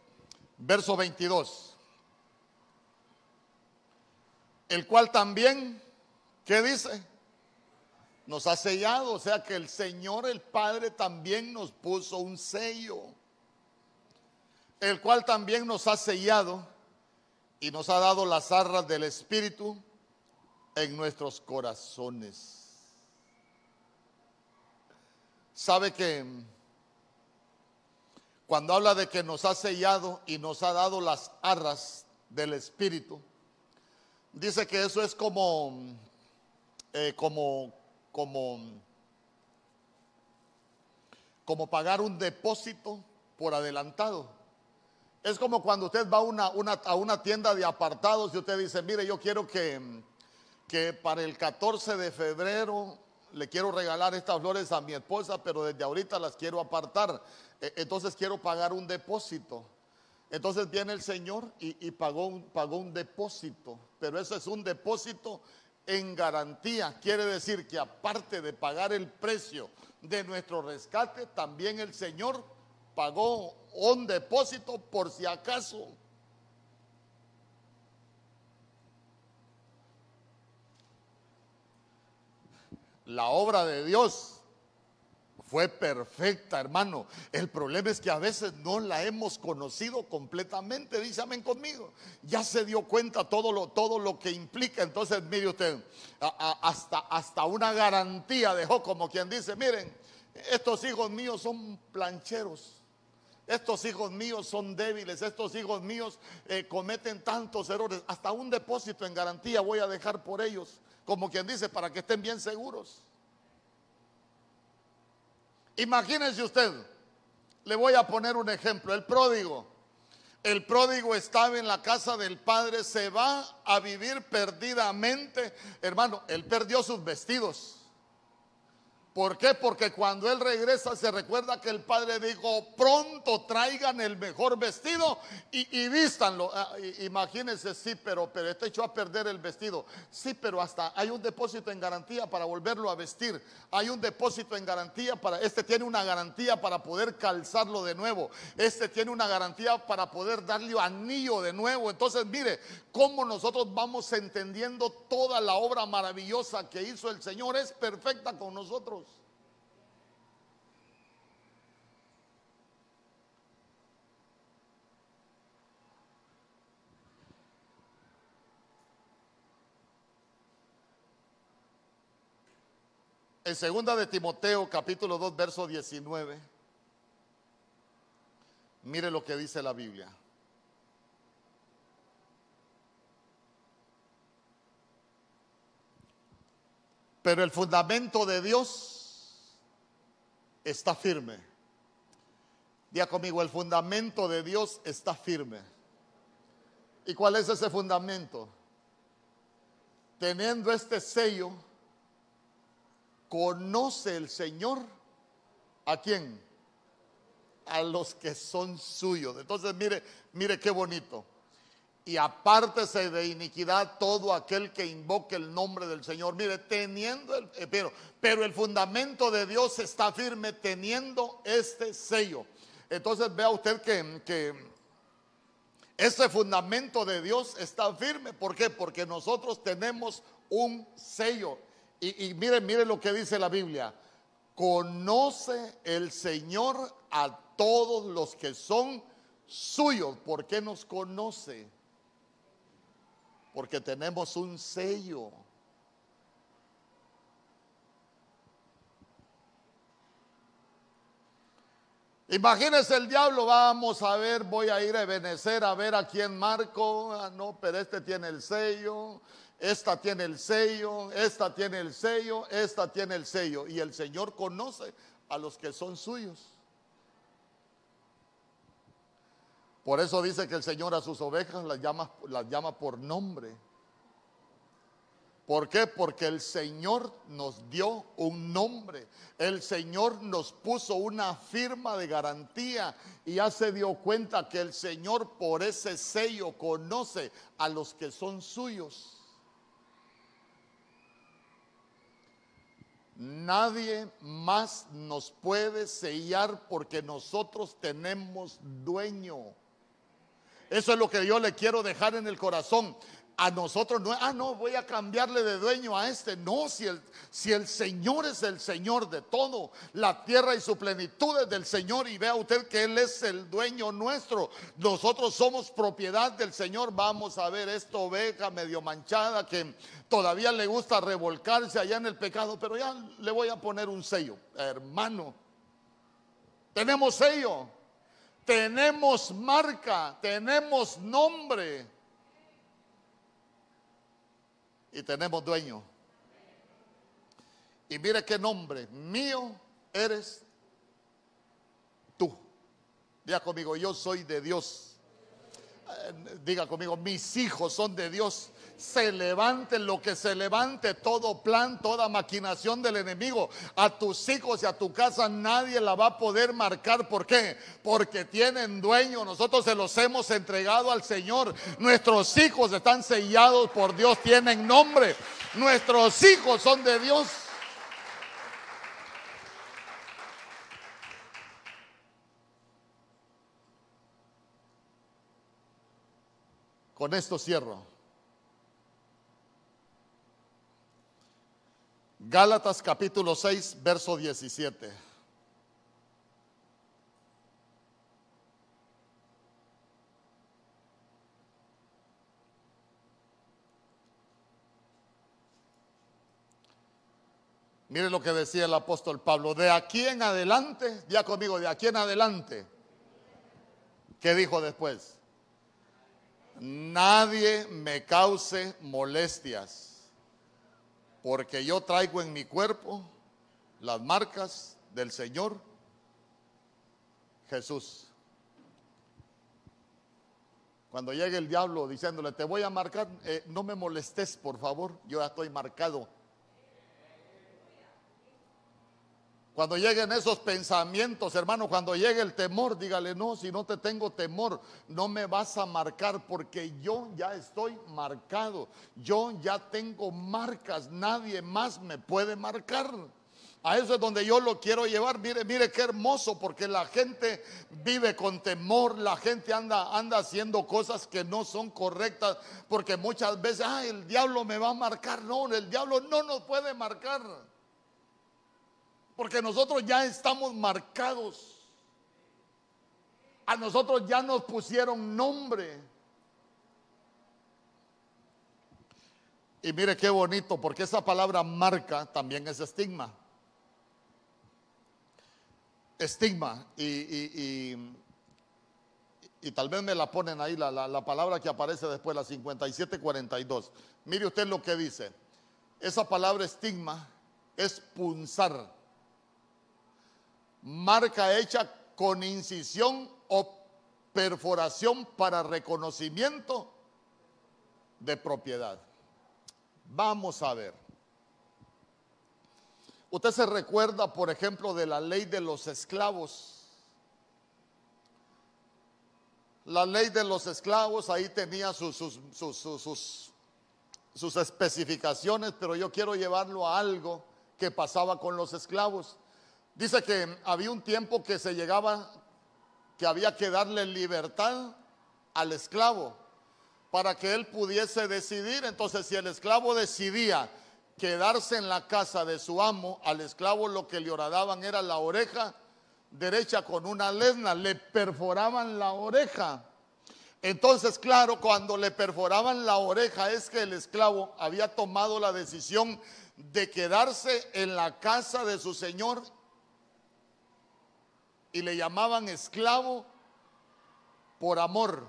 Verso 22. El cual también, ¿qué dice? Nos ha sellado, o sea que el Señor, el Padre, también nos puso un sello. El cual también nos ha sellado y nos ha dado las arras del Espíritu en nuestros corazones. Sabe que cuando habla de que nos ha sellado y nos ha dado las arras del Espíritu, dice que eso es como, eh, como, como, como pagar un depósito por adelantado. Es como cuando usted va a una, a una tienda de apartados y usted dice, mire, yo quiero que que para el 14 de febrero le quiero regalar estas flores a mi esposa, pero desde ahorita las quiero apartar. E, entonces quiero pagar un depósito. Entonces viene el Señor y, pagó, pagó un depósito, pero eso es un depósito en garantía. Quiere decir que aparte de pagar el precio de nuestro rescate, también el Señor pagó un depósito por si acaso la obra de Dios fue perfecta, hermano. El problema es que a veces no la hemos conocido completamente. Dice amén conmigo. Ya se dio cuenta todo lo, todo lo que implica. Entonces, mire usted, hasta, hasta una garantía dejó, como quien dice: Miren, estos hijos míos son plancheros. Estos hijos míos son débiles, estos hijos míos eh, cometen tantos errores. Hasta un depósito en garantía voy a dejar por ellos como quien dice, para que estén bien seguros. Imagínense usted, le voy a poner un ejemplo, el pródigo. El pródigo estaba en la casa del padre, se va a vivir perdidamente. Hermano, él perdió sus vestidos. ¿Por qué? Porque cuando él regresa se recuerda que el padre dijo, pronto traigan el mejor vestido y, y vístanlo. Ah, imagínense, sí, pero, pero este echó a perder el vestido. Sí, pero hasta hay un depósito en garantía para volverlo a vestir. Hay un depósito en garantía para, este tiene una garantía para poder calzarlo de nuevo. Este tiene una garantía para poder darle anillo de nuevo. Entonces, mire, cómo nosotros vamos entendiendo toda la obra maravillosa que hizo el Señor. Es perfecta con nosotros. En segunda de Timoteo, capítulo 2, verso 19. Mire lo que dice la Biblia. Pero el fundamento de Dios está firme. Diga conmigo, el fundamento de Dios está firme. ¿Y cuál es ese fundamento? Teniendo este sello conoce el Señor a quién? A los que son suyos. Entonces, mire, mire qué bonito. Y apártese de iniquidad todo aquel que invoque el nombre del Señor. Mire, teniendo el, eh, pero, pero el fundamento de Dios está firme teniendo este sello. Entonces vea usted que, que ese fundamento de Dios está firme. ¿Por qué? Porque nosotros tenemos un sello. Y, miren, miren lo que dice la Biblia. Conoce el Señor a todos los que son suyos. ¿Por qué nos conoce? Porque tenemos un sello. Imagínese el diablo, vamos a ver, voy a ir a Benecer a ver a quién marco. Ah, no, pero este tiene el sello esta tiene el sello, esta tiene el sello, esta tiene el sello. Y el Señor conoce a los que son suyos. Por eso dice que el Señor a sus ovejas las llama, las llama por nombre. ¿Por qué? Porque el Señor nos dio un nombre. El Señor nos puso una firma de garantía y ya se dio cuenta que el Señor por ese sello conoce a los que son suyos. Nadie más nos puede sellar porque nosotros tenemos dueño. Eso es lo que yo le quiero dejar en el corazón a nosotros no, ah, no, voy a cambiarle de dueño a este. No, si el, si el Señor es el Señor de todo, la tierra y su plenitud es del Señor y vea usted que Él es el dueño nuestro. Nosotros somos propiedad del Señor. Vamos a ver esta oveja medio manchada que todavía le gusta revolcarse allá en el pecado, pero ya le voy a poner un sello, hermano. Tenemos sello, tenemos marca, tenemos nombre y tenemos dueño. Y mire qué nombre, mío eres tú. Diga conmigo, yo soy de Dios. Eh, diga conmigo, mis hijos son de Dios se levante lo que se levante, todo plan, toda maquinación del enemigo, a tus hijos y a tu casa nadie la va a poder marcar. ¿Por qué? Porque tienen dueño. Nosotros se los hemos entregado al Señor. Nuestros hijos están sellados por Dios, tienen nombre. Nuestros hijos son de Dios. Con esto cierro. Gálatas capítulo 6, verso 17. Mire lo que decía el apóstol Pablo, de aquí en adelante, ya conmigo, de aquí en adelante, ¿qué dijo después? Nadie me cause molestias porque yo traigo en mi cuerpo las marcas del Señor Jesús. Cuando llegue el diablo diciéndole, te voy a marcar, eh, no me molestes, por favor, yo ya estoy marcado. Cuando lleguen esos pensamientos, hermano, cuando llegue el temor, dígale, no, si no te tengo temor, no me vas a marcar porque yo ya estoy marcado. Yo ya tengo marcas, nadie más me puede marcar. A eso es donde yo lo quiero llevar. Mire, mire qué hermoso, porque la gente vive con temor, la gente anda, anda haciendo cosas que no son correctas, porque muchas veces, ah, el diablo me va a marcar. No, el diablo no nos puede marcar. Porque nosotros ya estamos marcados. A nosotros ya nos pusieron nombre. Y mire qué bonito, porque esa palabra marca también es estigma. Estigma. Y, tal vez me la ponen ahí, la, la palabra que aparece después, la 5742. Mire usted lo que dice. Esa palabra estigma es punzar marca hecha con incisión o perforación para reconocimiento de propiedad. Vamos a ver. Usted se recuerda, por ejemplo, de la ley de los esclavos. La ley de los esclavos ahí tenía sus, sus, sus, sus especificaciones, pero yo quiero llevarlo a algo que pasaba con los esclavos. Dice que había un tiempo que se llegaba, que había que darle libertad al esclavo para que él pudiese decidir. Entonces, si el esclavo decidía quedarse en la casa de su amo, al esclavo lo que le horadaban era la oreja derecha con una lesna, le perforaban la oreja. Entonces, claro, cuando le perforaban la oreja es que el esclavo había tomado la decisión de quedarse en la casa de su señor y le llamaban esclavo por amor.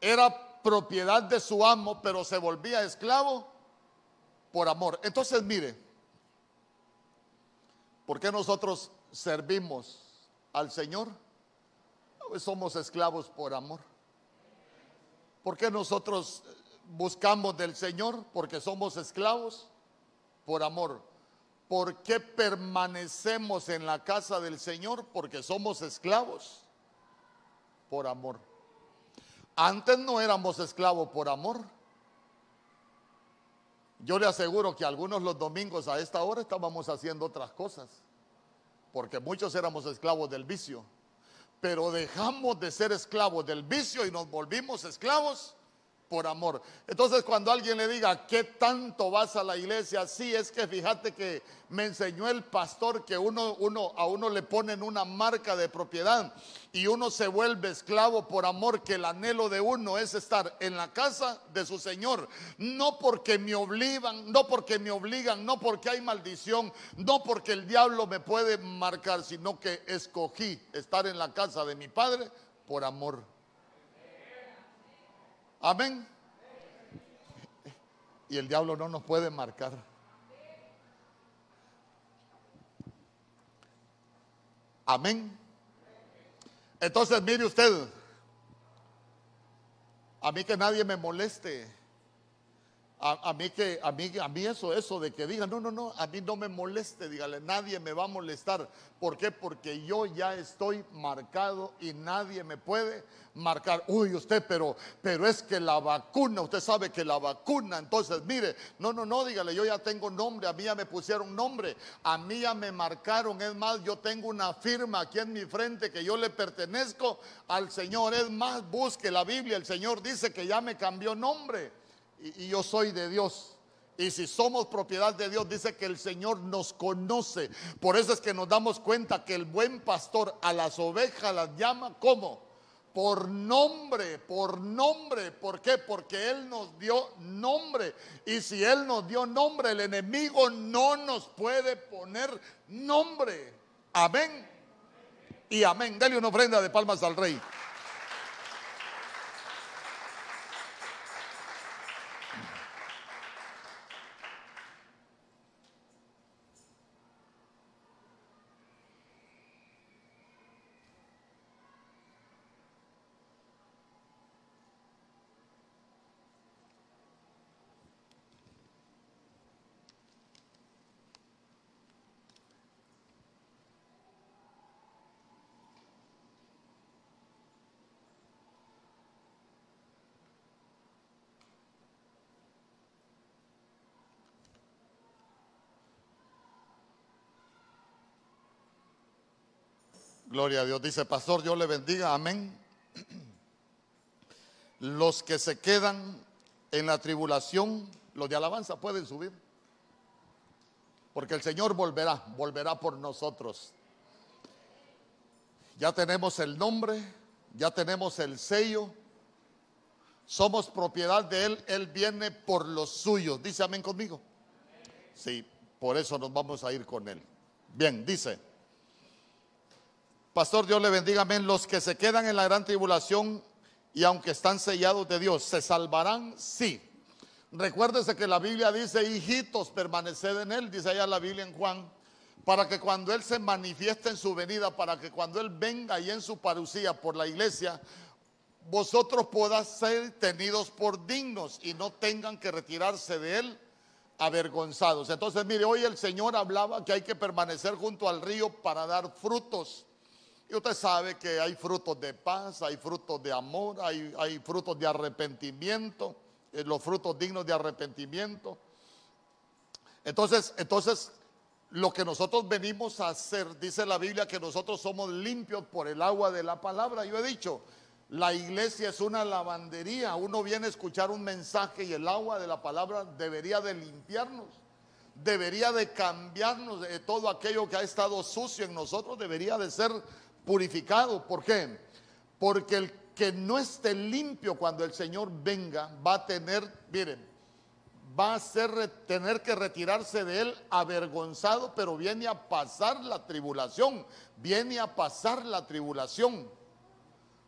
Era propiedad de su amo, pero se volvía esclavo por amor. Entonces, mire, ¿por qué nosotros servimos al Señor? Somos esclavos por amor. ¿Por qué nosotros buscamos del Señor? Porque somos esclavos por amor. ¿Por qué permanecemos en la casa del Señor? Porque somos esclavos por amor. Antes no éramos esclavos por amor. Yo le aseguro que algunos los domingos a esta hora estábamos haciendo otras cosas, porque muchos éramos esclavos del vicio, pero dejamos de ser esclavos del vicio y nos volvimos esclavos por amor. Entonces cuando alguien le diga, ¿qué tanto vas a la iglesia? Sí, es que fíjate que me enseñó el pastor que uno, uno, a uno le ponen una marca de propiedad y uno se vuelve esclavo por amor, que el anhelo de uno es estar en la casa de su Señor. No porque me obligan, no porque me obligan, no porque hay maldición, no porque el diablo me puede marcar, sino que escogí estar en la casa de mi Padre por amor. Amén. Y el diablo no nos puede marcar. Amén. Entonces, mire usted, a mí que nadie me moleste. A, mí que, a mí, a mí eso, eso de que diga, no, no, no, a mí no me moleste, dígale, nadie me va a molestar. ¿Por qué? Porque yo ya estoy marcado y nadie me puede marcar. Uy, usted, pero, pero es que la vacuna, usted sabe que la vacuna, entonces mire, no, no, no, dígale, yo ya tengo nombre, a mí ya me pusieron nombre, a mí ya me marcaron, es más, yo tengo una firma aquí en mi frente que yo le pertenezco al Señor, es más, busque la Biblia, el Señor dice que ya me cambió nombre y, yo soy de Dios. Y si somos propiedad de Dios, dice que el Señor nos conoce. Por eso es que nos damos cuenta que el buen pastor a las ovejas las llama como por nombre, por nombre. ¿Por qué? Porque Él nos dio nombre. Y si Él nos dio nombre, el enemigo no nos puede poner nombre. Amén. Y amén. Dale una ofrenda de palmas al rey. Gloria a Dios. Dice, pastor, Dios le bendiga. Amén. [clears throat] Los que se quedan en la tribulación, los de alabanza pueden subir. Porque el Señor volverá, volverá por nosotros. Ya tenemos el nombre, ya tenemos el sello. Somos propiedad de Él, Él viene por los suyos. Dice amén conmigo. Sí, por eso nos vamos a ir con Él. Bien, dice. Pastor, Dios le bendiga, amén. Los que se quedan en la gran tribulación y aunque están sellados de Dios, ¿se salvarán? Sí. Recuérdese que la Biblia dice, hijitos, permaneced en Él, dice allá la Biblia en Juan, para que cuando Él se manifieste en su venida, para que cuando Él venga y en su parucía por la iglesia, vosotros puedan ser tenidos por dignos y no tengan que retirarse de Él avergonzados. Entonces, mire, hoy el Señor hablaba que hay que permanecer junto al río para dar frutos. Y usted sabe que hay frutos de paz, hay frutos de amor, hay, frutos de arrepentimiento, eh, los frutos dignos de arrepentimiento. Entonces, entonces, lo que nosotros venimos a hacer, dice la Biblia, que nosotros somos limpios por el agua de la palabra. Yo he dicho, la iglesia es una lavandería. Uno viene a escuchar un mensaje y el agua de la palabra debería de limpiarnos. Debería de cambiarnos de todo aquello que ha estado sucio en nosotros. Debería de ser purificado. ¿Por qué? Porque el que no esté limpio cuando el Señor venga va a tener, miren, va a ser, tener que retirarse de él avergonzado, pero viene a pasar la tribulación, viene a pasar la tribulación.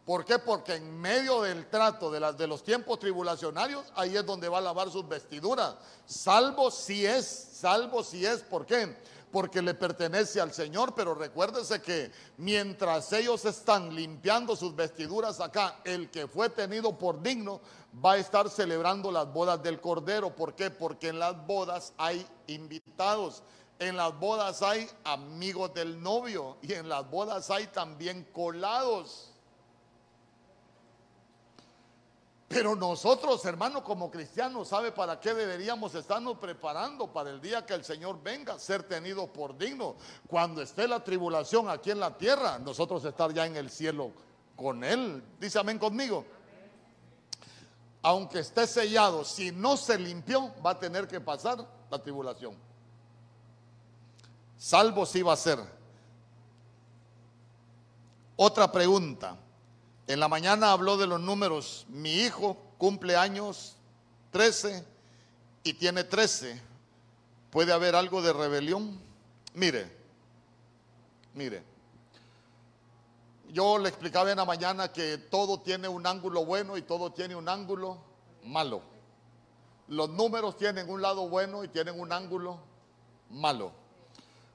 ¿Por qué? Porque en medio del trato de, las, de los tiempos tribulacionarios, ahí es donde va a lavar sus vestiduras. Salvo si es, salvo si es, ¿por qué? Porque le pertenece al Señor, pero recuérdese que mientras ellos están limpiando sus vestiduras acá, el que fue tenido por digno va a estar celebrando las bodas del Cordero. ¿Por qué? Porque en las bodas hay invitados. En las bodas hay amigos del novio y en las bodas hay también colados. Pero nosotros, hermanos, como cristianos, ¿sabe para qué deberíamos estarnos preparando para el día que el Señor venga, ser tenido por digno? Cuando esté la tribulación aquí en la tierra, nosotros estar ya en el cielo con Él. Dice amén conmigo. Aunque esté sellado, si no se limpió, va a tener que pasar la tribulación. Salvo si va a ser. Otra pregunta. En la mañana habló de los números. Mi hijo cumple años 13 y tiene 13. ¿Puede haber algo de rebelión? Mire, mire. Yo le explicaba en la mañana que todo tiene un ángulo bueno y todo tiene un ángulo malo. Los números tienen un lado bueno y tienen un ángulo malo.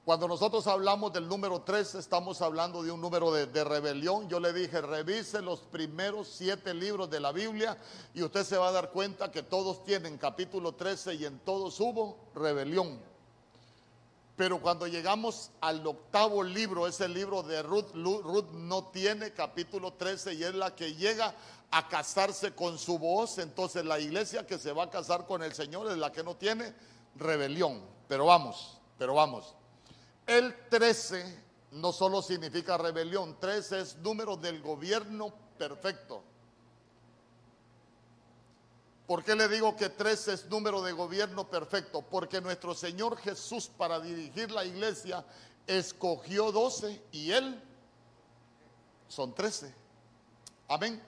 Cuando nosotros hablamos del número 3, estamos hablando de un número de, rebelión. Yo le dije, revise los primeros siete libros de la Biblia y usted se va a dar cuenta que todos tienen capítulo 13 y en todos hubo rebelión. Pero cuando llegamos al octavo libro, ese libro de Ruth, Ruth no tiene capítulo 13 y es la que llega a casarse con su voz. Entonces la iglesia que se va a casar con el Señor es la que no tiene rebelión. Pero vamos, pero vamos. El 13 no solo significa rebelión, 13 es número del gobierno perfecto. ¿Por qué le digo que 13 es número de gobierno perfecto? Porque nuestro Señor Jesús para dirigir la iglesia escogió 12 y Él son 13. Amén.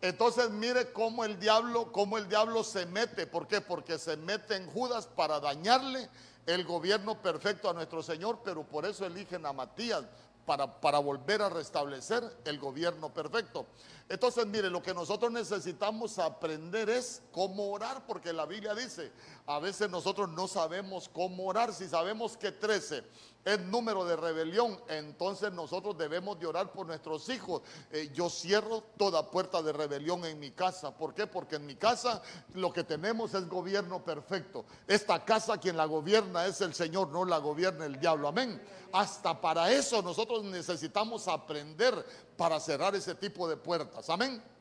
Entonces mire cómo el diablo, cómo el diablo se mete. ¿Por qué? Porque se mete en Judas para dañarle el gobierno perfecto a nuestro Señor, pero por eso eligen a Matías, para, para, volver a restablecer el gobierno perfecto. Entonces, mire, lo que nosotros necesitamos aprender es cómo orar, porque la Biblia dice, a veces nosotros no sabemos cómo orar, si sabemos que 13 es número de rebelión, entonces nosotros debemos de orar por nuestros hijos. Eh, yo cierro toda puerta de rebelión en mi casa. ¿Por qué? Porque en mi casa lo que tenemos es gobierno perfecto. Esta casa quien la gobierna es el Señor, no la gobierna el diablo. Amén. Hasta para eso nosotros necesitamos aprender para cerrar ese tipo de puertas. Amén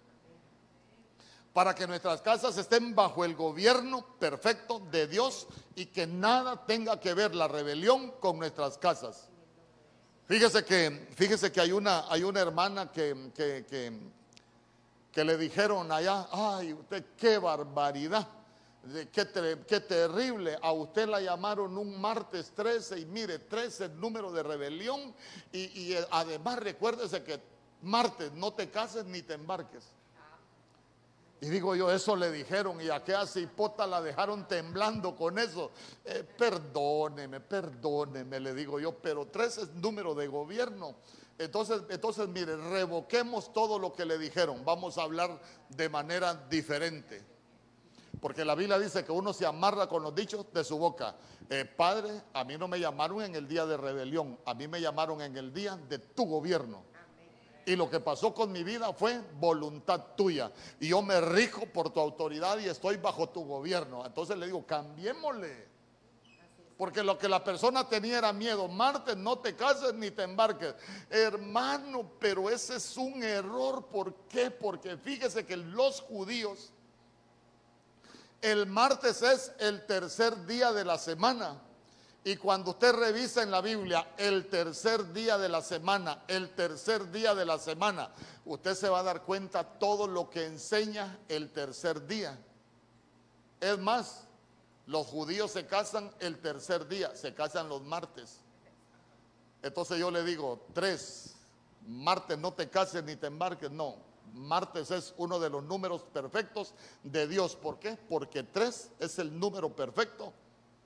para que nuestras casas estén bajo el gobierno perfecto de Dios y que nada tenga que ver la rebelión con nuestras casas. Fíjese que, fíjese que hay una, hay una hermana que, que, que, le dijeron allá, ay, usted qué barbaridad, qué, qué, terrible, a usted la llamaron un martes 13 y mire, 13 el número de rebelión y, y además recuérdese que martes no te cases ni te embarques. Y digo yo, eso le dijeron y a aquella cipota la dejaron temblando con eso. Eh, perdóneme, perdóneme, le digo yo, pero tres es número de gobierno. Entonces, entonces, mire, revoquemos todo lo que le dijeron. Vamos a hablar de manera diferente. Porque la Biblia dice que uno se amarra con los dichos de su boca. Eh, padre, a mí no me llamaron en el día de rebelión, a mí me llamaron en el día de tu gobierno. Y lo que pasó con mi vida fue voluntad tuya. Y yo me rijo por tu autoridad y estoy bajo tu gobierno. Entonces le digo, cambiémosle. Porque lo que la persona tenía era miedo. Martes, no te cases ni te embarques. Hermano, pero ese es un error. ¿Por qué? Porque fíjese que los judíos, el martes es el tercer día de la semana. Y cuando usted revisa en la Biblia el tercer día de la semana, el tercer día de la semana, usted se va a dar cuenta todo lo que enseña el tercer día. Es más, los judíos se casan el tercer día, se casan los martes. Entonces yo le digo, tres, martes no te cases ni te embarques, no. Martes es uno de los números perfectos de Dios. ¿Por qué? Porque tres es el número perfecto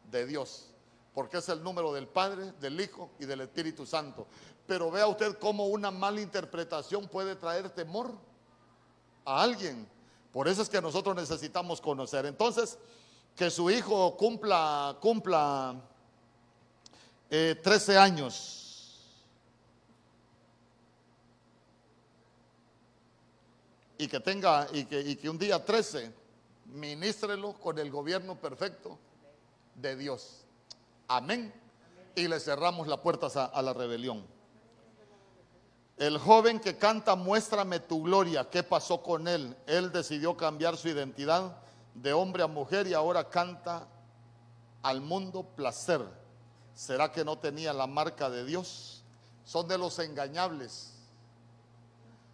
de Dios porque es el número del Padre, del Hijo y del Espíritu Santo. Pero vea usted cómo una mala interpretación puede traer temor a alguien. Por eso es que nosotros necesitamos conocer. Entonces, que su hijo cumpla, cumpla 13 eh, años. Y que tenga, y que, y que un día 13, ministrelo con el gobierno perfecto de Dios. Amén. Y le cerramos las puertas a, la rebelión. El joven que canta, muéstrame tu gloria. ¿Qué pasó con él? Él decidió cambiar su identidad de hombre a mujer y ahora canta al mundo placer. ¿Será que no tenía la marca de Dios? Son de los engañables.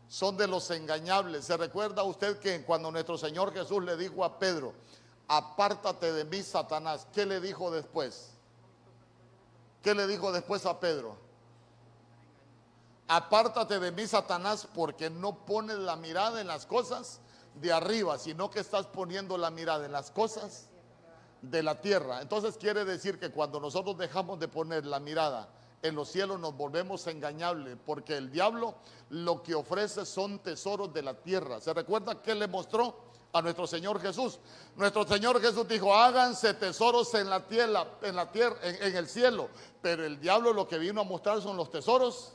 Son de los engañables. ¿Se recuerda usted que cuando nuestro Señor Jesús le dijo a Pedro, apártate de mí, Satanás, ¿qué le dijo después? ¿Qué le dijo después a Pedro? Apártate de mí, Satanás, porque no pones la mirada en las cosas de arriba, sino que estás poniendo la mirada en las cosas de la tierra. Entonces quiere decir que cuando nosotros dejamos de poner la mirada en los cielos nos volvemos engañables, porque el diablo lo que ofrece son tesoros de la tierra. ¿Se recuerda que le mostró? A nuestro Señor Jesús. Nuestro Señor Jesús dijo, háganse tesoros en la tierra, en la tierra, en, el cielo. Pero el diablo lo que vino a mostrar son los tesoros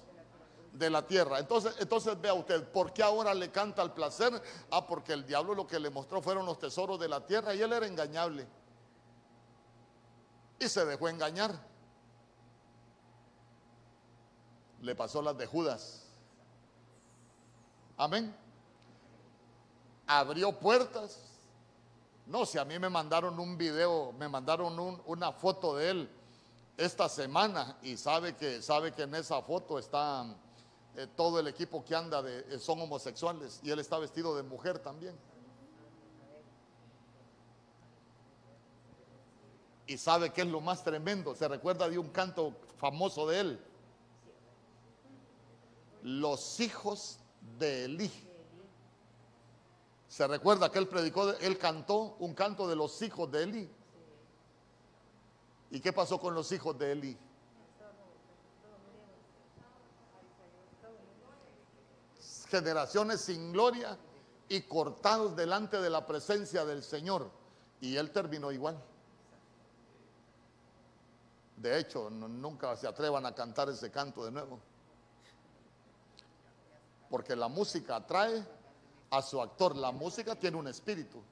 de la tierra. Entonces, entonces vea usted, ¿por qué ahora le canta el placer? Ah, porque el diablo lo que le mostró fueron los tesoros de la tierra y él era engañable. Y se dejó engañar. Le pasó las de Judas. Amén abrió puertas. No, si a mí me mandaron un video, me mandaron una foto de él esta semana y sabe que, sabe que en esa foto está eh, todo el equipo que anda de, eh, son homosexuales y él está vestido de mujer también. Y sabe que es lo más tremendo. Se recuerda de un canto famoso de él. Los hijos de Elí. Se recuerda que él predicó, él cantó un canto de los hijos de Eli. ¿Y qué pasó con los hijos de Eli? Generaciones sin gloria y cortados delante de la presencia del Señor. Y él terminó igual. De hecho, nunca se atrevan a cantar ese canto de nuevo. Porque la música atrae a su actor. La música tiene un espíritu.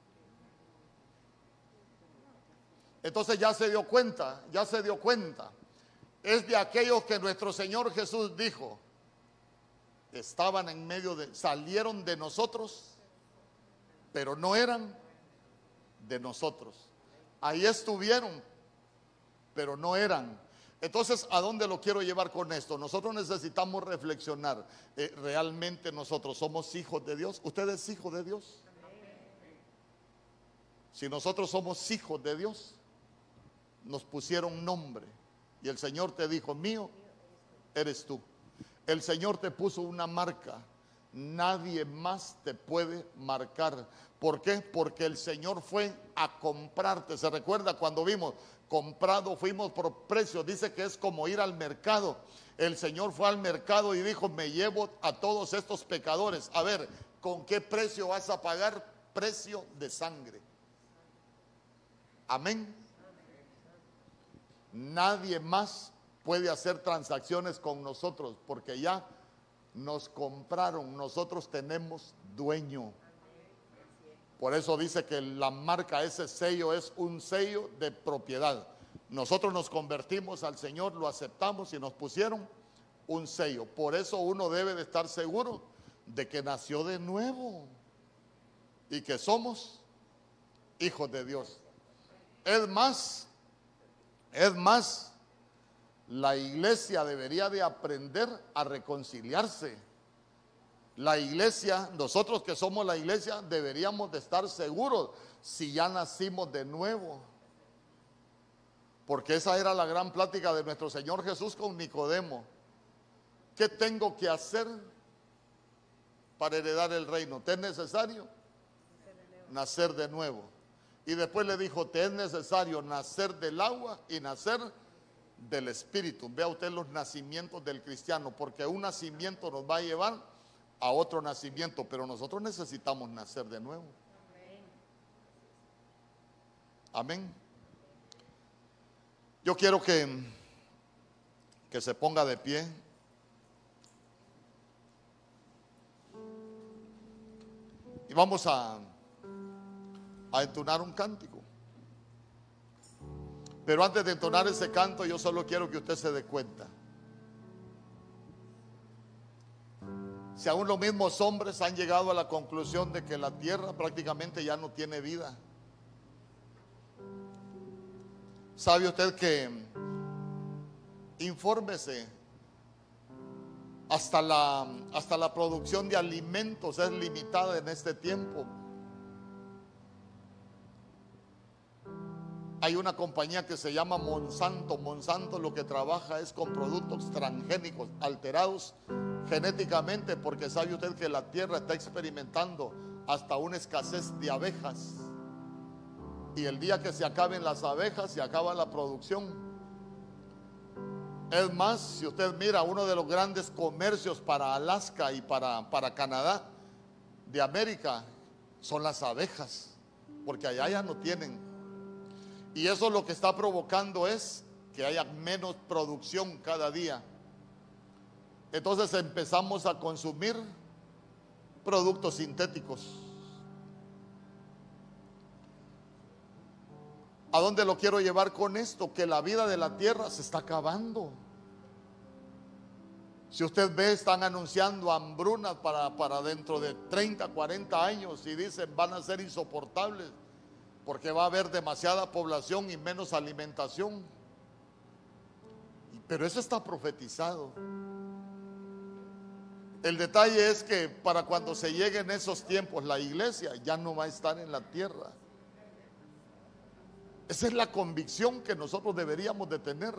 Entonces ya se dio cuenta, ya se dio cuenta. Es de aquellos que nuestro Señor Jesús dijo, estaban en medio de, salieron de nosotros, pero no eran de nosotros. Ahí estuvieron, pero no eran. Entonces, ¿a dónde lo quiero llevar con esto? Nosotros necesitamos reflexionar. Eh, ¿Realmente nosotros somos hijos de Dios? ¿Usted es hijo de Dios? Si nosotros somos hijos de Dios, nos pusieron nombre. Y el Señor te dijo, mío, eres tú. El Señor te puso una marca. Nadie más te puede marcar. ¿Por qué? Porque el Señor fue a comprarte. ¿Se recuerda cuando vimos comprado, fuimos por precio? Dice que es como ir al mercado. El Señor fue al mercado y dijo, me llevo a todos estos pecadores. A ver, ¿con qué precio vas a pagar? Precio de sangre. Amén. Nadie más puede hacer transacciones con nosotros porque ya nos compraron, nosotros tenemos dueño. Por eso dice que la marca, ese sello es un sello de propiedad. Nosotros nos convertimos al Señor, lo aceptamos y nos pusieron un sello. Por eso uno debe de estar seguro de que nació de nuevo y que somos hijos de Dios. Es más, es más, la iglesia debería de aprender a reconciliarse. La iglesia, nosotros que somos la iglesia, deberíamos de estar seguros si ya nacimos de nuevo. Porque esa era la gran plática de nuestro Señor Jesús con Nicodemo. ¿Qué tengo que hacer para heredar el reino? ¿Te es necesario? Nacer de nuevo. Y después le dijo, te es necesario nacer del agua y nacer del Espíritu. Vea usted los nacimientos del cristiano, porque un nacimiento nos va a llevar a otro nacimiento, pero nosotros necesitamos nacer de nuevo. Amén. Yo quiero que, que se ponga de pie. Y vamos a a entonar un cántico. Pero antes de entonar ese canto, yo solo quiero que usted se dé cuenta. Si aún los mismos hombres han llegado a la conclusión de que la tierra prácticamente ya no tiene vida. ¿Sabe usted que infórmese hasta la, hasta la producción de alimentos es limitada en este tiempo? Hay una compañía que se llama Monsanto. Monsanto lo que trabaja es con productos transgénicos alterados genéticamente porque sabe usted que la tierra está experimentando hasta una escasez de abejas. Y el día que se acaben las abejas, se acaba la producción. Es más, si usted mira uno de los grandes comercios para Alaska y para, para Canadá de América, son las abejas, porque allá ya no tienen y eso lo que está provocando es que haya menos producción cada día. Entonces empezamos a consumir productos sintéticos. ¿A dónde lo quiero llevar con esto? Que la vida de la tierra se está acabando. Si usted ve, están anunciando hambrunas para, para dentro de 30, 40 años y dicen van a ser insoportables porque va a haber demasiada población y menos alimentación. Pero eso está profetizado. El detalle es que para cuando se lleguen esos tiempos, la iglesia ya no va a estar en la tierra. Esa es la convicción que nosotros deberíamos de tener.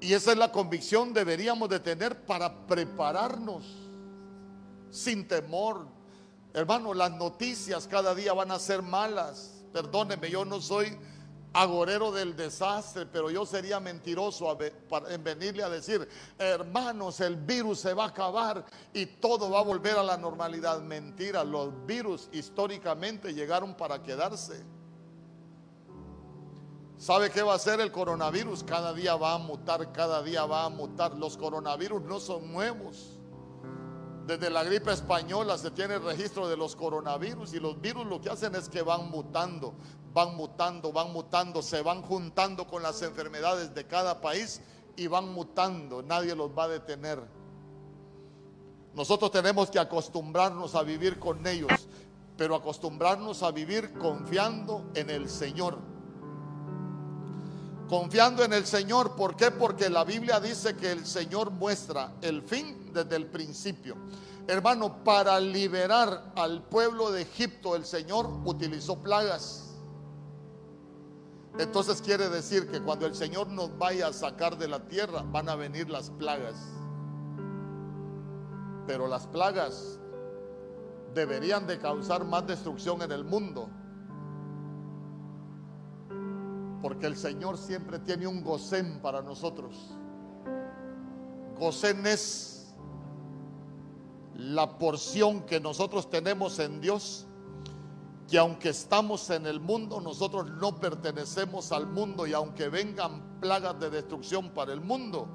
Y esa es la convicción deberíamos de tener para prepararnos sin temor, Hermano, las noticias cada día van a ser malas. Perdóneme, yo no soy agorero del desastre, pero yo sería mentiroso en venirle a decir, hermanos, el virus se va a acabar y todo va a volver a la normalidad. Mentira, los virus históricamente llegaron para quedarse. ¿Sabe qué va a hacer el coronavirus? Cada día va a mutar, cada día va a mutar. Los coronavirus no son nuevos. Desde la gripe española se tiene registro de los coronavirus y los virus lo que hacen es que van mutando, van mutando, van mutando, se van juntando con las enfermedades de cada país y van mutando. Nadie los va a detener. Nosotros tenemos que acostumbrarnos a vivir con ellos, pero acostumbrarnos a vivir confiando en el Señor. Confiando en el Señor. ¿Por qué? Porque la Biblia dice que el Señor muestra el fin desde el principio. Hermano, para liberar al pueblo de Egipto, el Señor utilizó plagas. Entonces quiere decir que cuando el Señor nos vaya a sacar de la tierra, van a venir las plagas. Pero las plagas deberían de causar más destrucción en el mundo porque el Señor siempre tiene un gocén para nosotros. Gocén es la porción que nosotros tenemos en Dios, que aunque estamos en el mundo, nosotros no pertenecemos al mundo y aunque vengan plagas de destrucción para el mundo,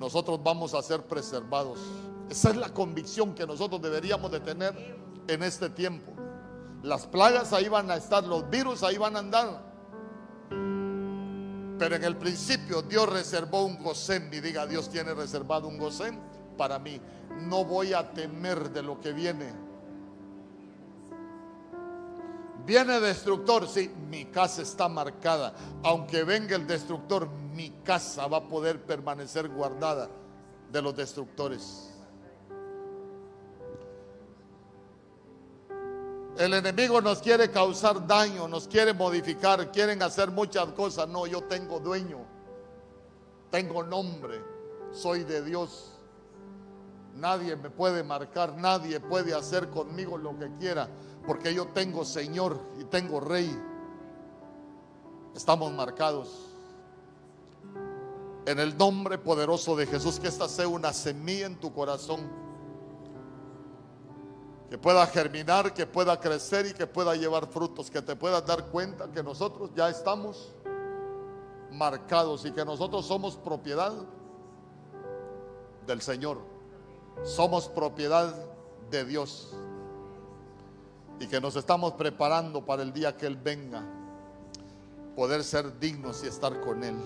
nosotros vamos a ser preservados. Esa es la convicción que nosotros deberíamos de tener en este tiempo. Las plagas ahí van a estar, los virus ahí van a andar. Pero en el principio Dios reservó un gozén. Y diga, Dios tiene reservado un gozén para mí. No voy a temer de lo que viene. Viene destructor, sí, mi casa está marcada. Aunque venga el destructor, mi casa va a poder permanecer guardada de los destructores. El enemigo nos quiere causar daño, nos quiere modificar, quieren hacer muchas cosas. No, yo tengo dueño, tengo nombre, soy de Dios. Nadie me puede marcar, nadie puede hacer conmigo lo que quiera, porque yo tengo Señor y tengo Rey. Estamos marcados. En el nombre poderoso de Jesús, que esta sea una semilla en tu corazón que pueda germinar, que pueda crecer y que pueda llevar frutos, que te puedas dar cuenta que nosotros ya estamos marcados y que nosotros somos propiedad del Señor, somos propiedad de Dios y que nos estamos preparando para el día que Él venga, poder ser dignos y estar con Él.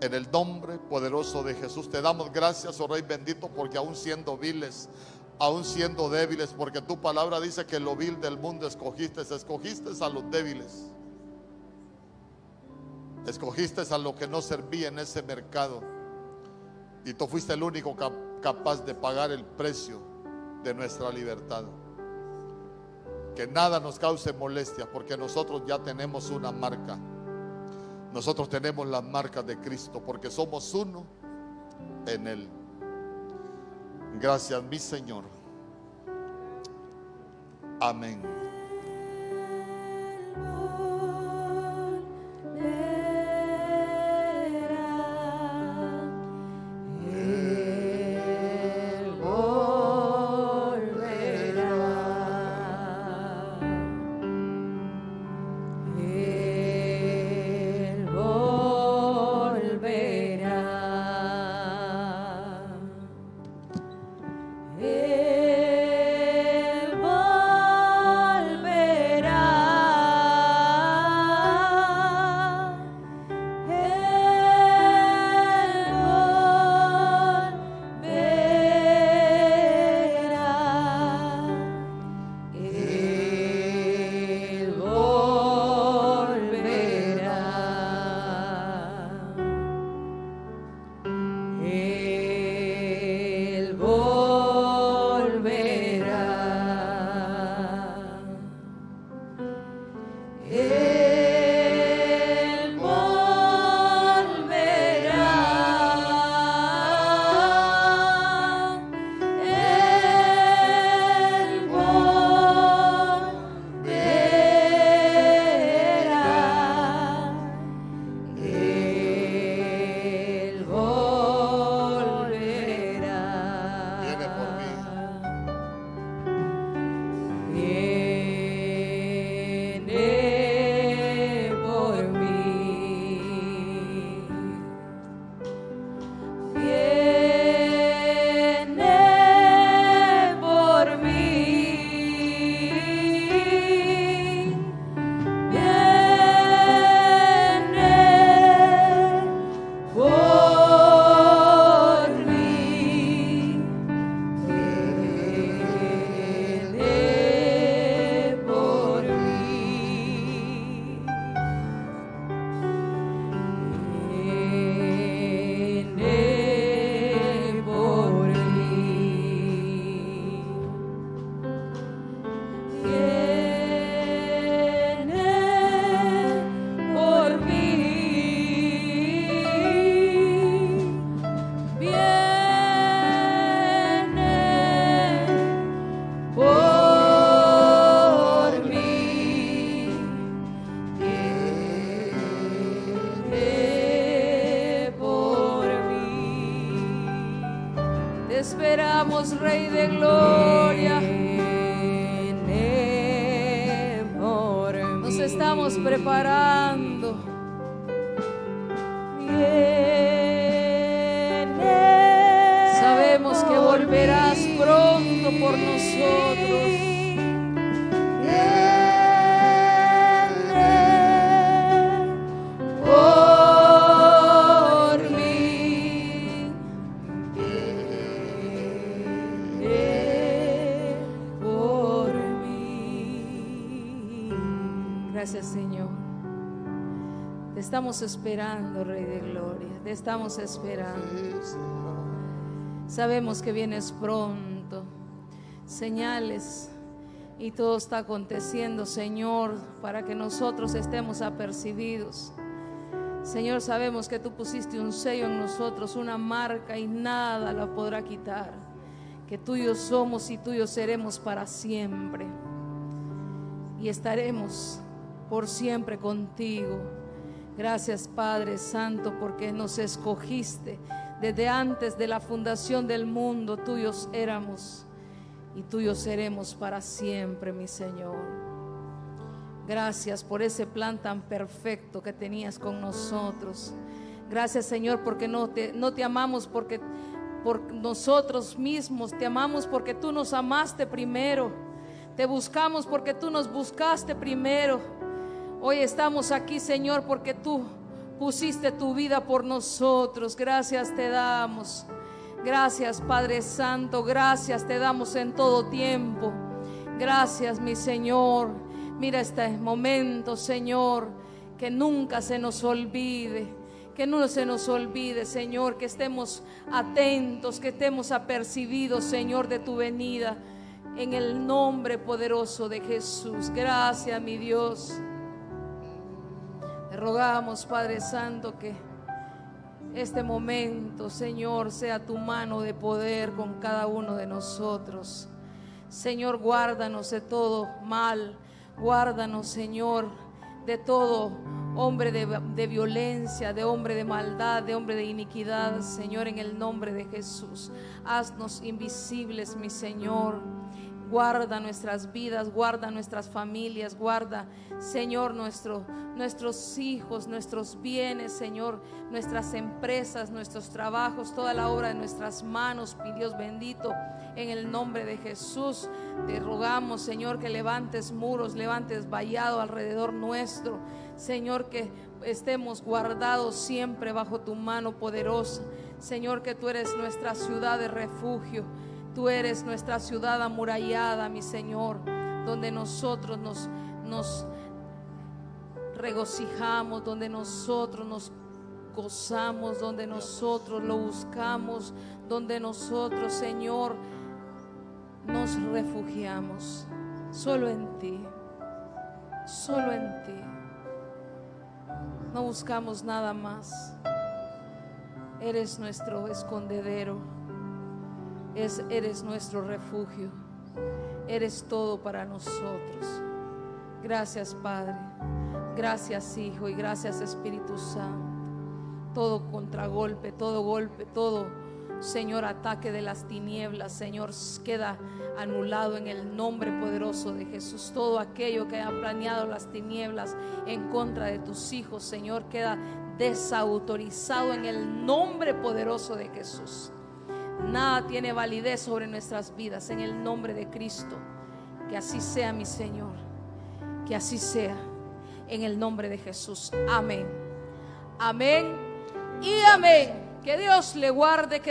En el nombre poderoso de Jesús te damos gracias, oh Rey bendito, porque aún siendo viles, aún siendo débiles, porque tu palabra dice que lo vil del mundo escogiste, escogiste a los débiles, escogiste a lo que no servía en ese mercado, y tú fuiste el único capaz de pagar el precio de nuestra libertad. Que nada nos cause molestia, porque nosotros ya tenemos una marca. Nosotros tenemos las marcas de Cristo, porque somos uno en Él. Gracias, mi Señor. Amén. Esperando, Rey de Gloria. Te estamos esperando. Sabemos que vienes pronto. Señales y todo está aconteciendo, Señor, para que nosotros estemos apercibidos. Señor, sabemos que tú pusiste un sello en nosotros, una marca y nada la podrá quitar. Que tuyos somos y tuyos seremos para siempre. Y estaremos por siempre contigo. Gracias Padre Santo porque nos escogiste desde antes de la fundación del mundo. Tuyos éramos y tuyos seremos para siempre, mi Señor. Gracias por ese plan tan perfecto que tenías con nosotros. Gracias Señor porque no te, no te amamos porque por nosotros mismos, te amamos porque tú nos amaste primero. Te buscamos porque tú nos buscaste primero. Hoy estamos aquí, Señor, porque tú pusiste tu vida por nosotros. Gracias te damos. Gracias, Padre Santo. Gracias te damos en todo tiempo. Gracias, mi Señor. Mira este momento, Señor, que nunca se nos olvide. Que no se nos olvide, Señor, que estemos atentos, que estemos apercibidos, Señor, de tu venida. En el nombre poderoso de Jesús. Gracias, mi Dios. Rogamos, Padre Santo, que este momento, Señor, sea tu mano de poder con cada uno de nosotros. Señor, guárdanos de todo mal. Guárdanos, Señor, de todo hombre de, de, violencia, de hombre de maldad, de hombre de iniquidad, Señor, en el nombre de Jesús. Haznos invisibles, mi Señor. Guarda nuestras vidas, guarda nuestras familias, guarda, Señor, nuestro, nuestros hijos, nuestros bienes, Señor, nuestras empresas, nuestros trabajos, toda la obra de nuestras manos, mi bendito, en el nombre de Jesús. Te rogamos, Señor, que levantes muros, levantes vallado alrededor nuestro. Señor, que estemos guardados siempre bajo tu mano poderosa. Señor, que tú eres nuestra ciudad de refugio. Tú eres nuestra ciudad amurallada, mi Señor, donde nosotros nos, regocijamos, donde nosotros nos gozamos, donde nosotros lo buscamos, donde nosotros, Señor, nos refugiamos. Solo en ti, solo en ti. No buscamos nada más. Eres nuestro escondedero. Es, eres nuestro refugio. Eres todo para nosotros. Gracias Padre. Gracias Hijo y gracias Espíritu Santo. Todo contragolpe, todo golpe, todo Señor ataque de las tinieblas, Señor, queda anulado en el nombre poderoso de Jesús. Todo aquello que ha planeado las tinieblas en contra de tus hijos, Señor, queda desautorizado en el nombre poderoso de Jesús. Nada tiene validez sobre nuestras vidas en el nombre de Cristo. Que así sea, mi Señor. Que así sea en el nombre de Jesús. Amén. Amén y amén. Que Dios le guarde. Que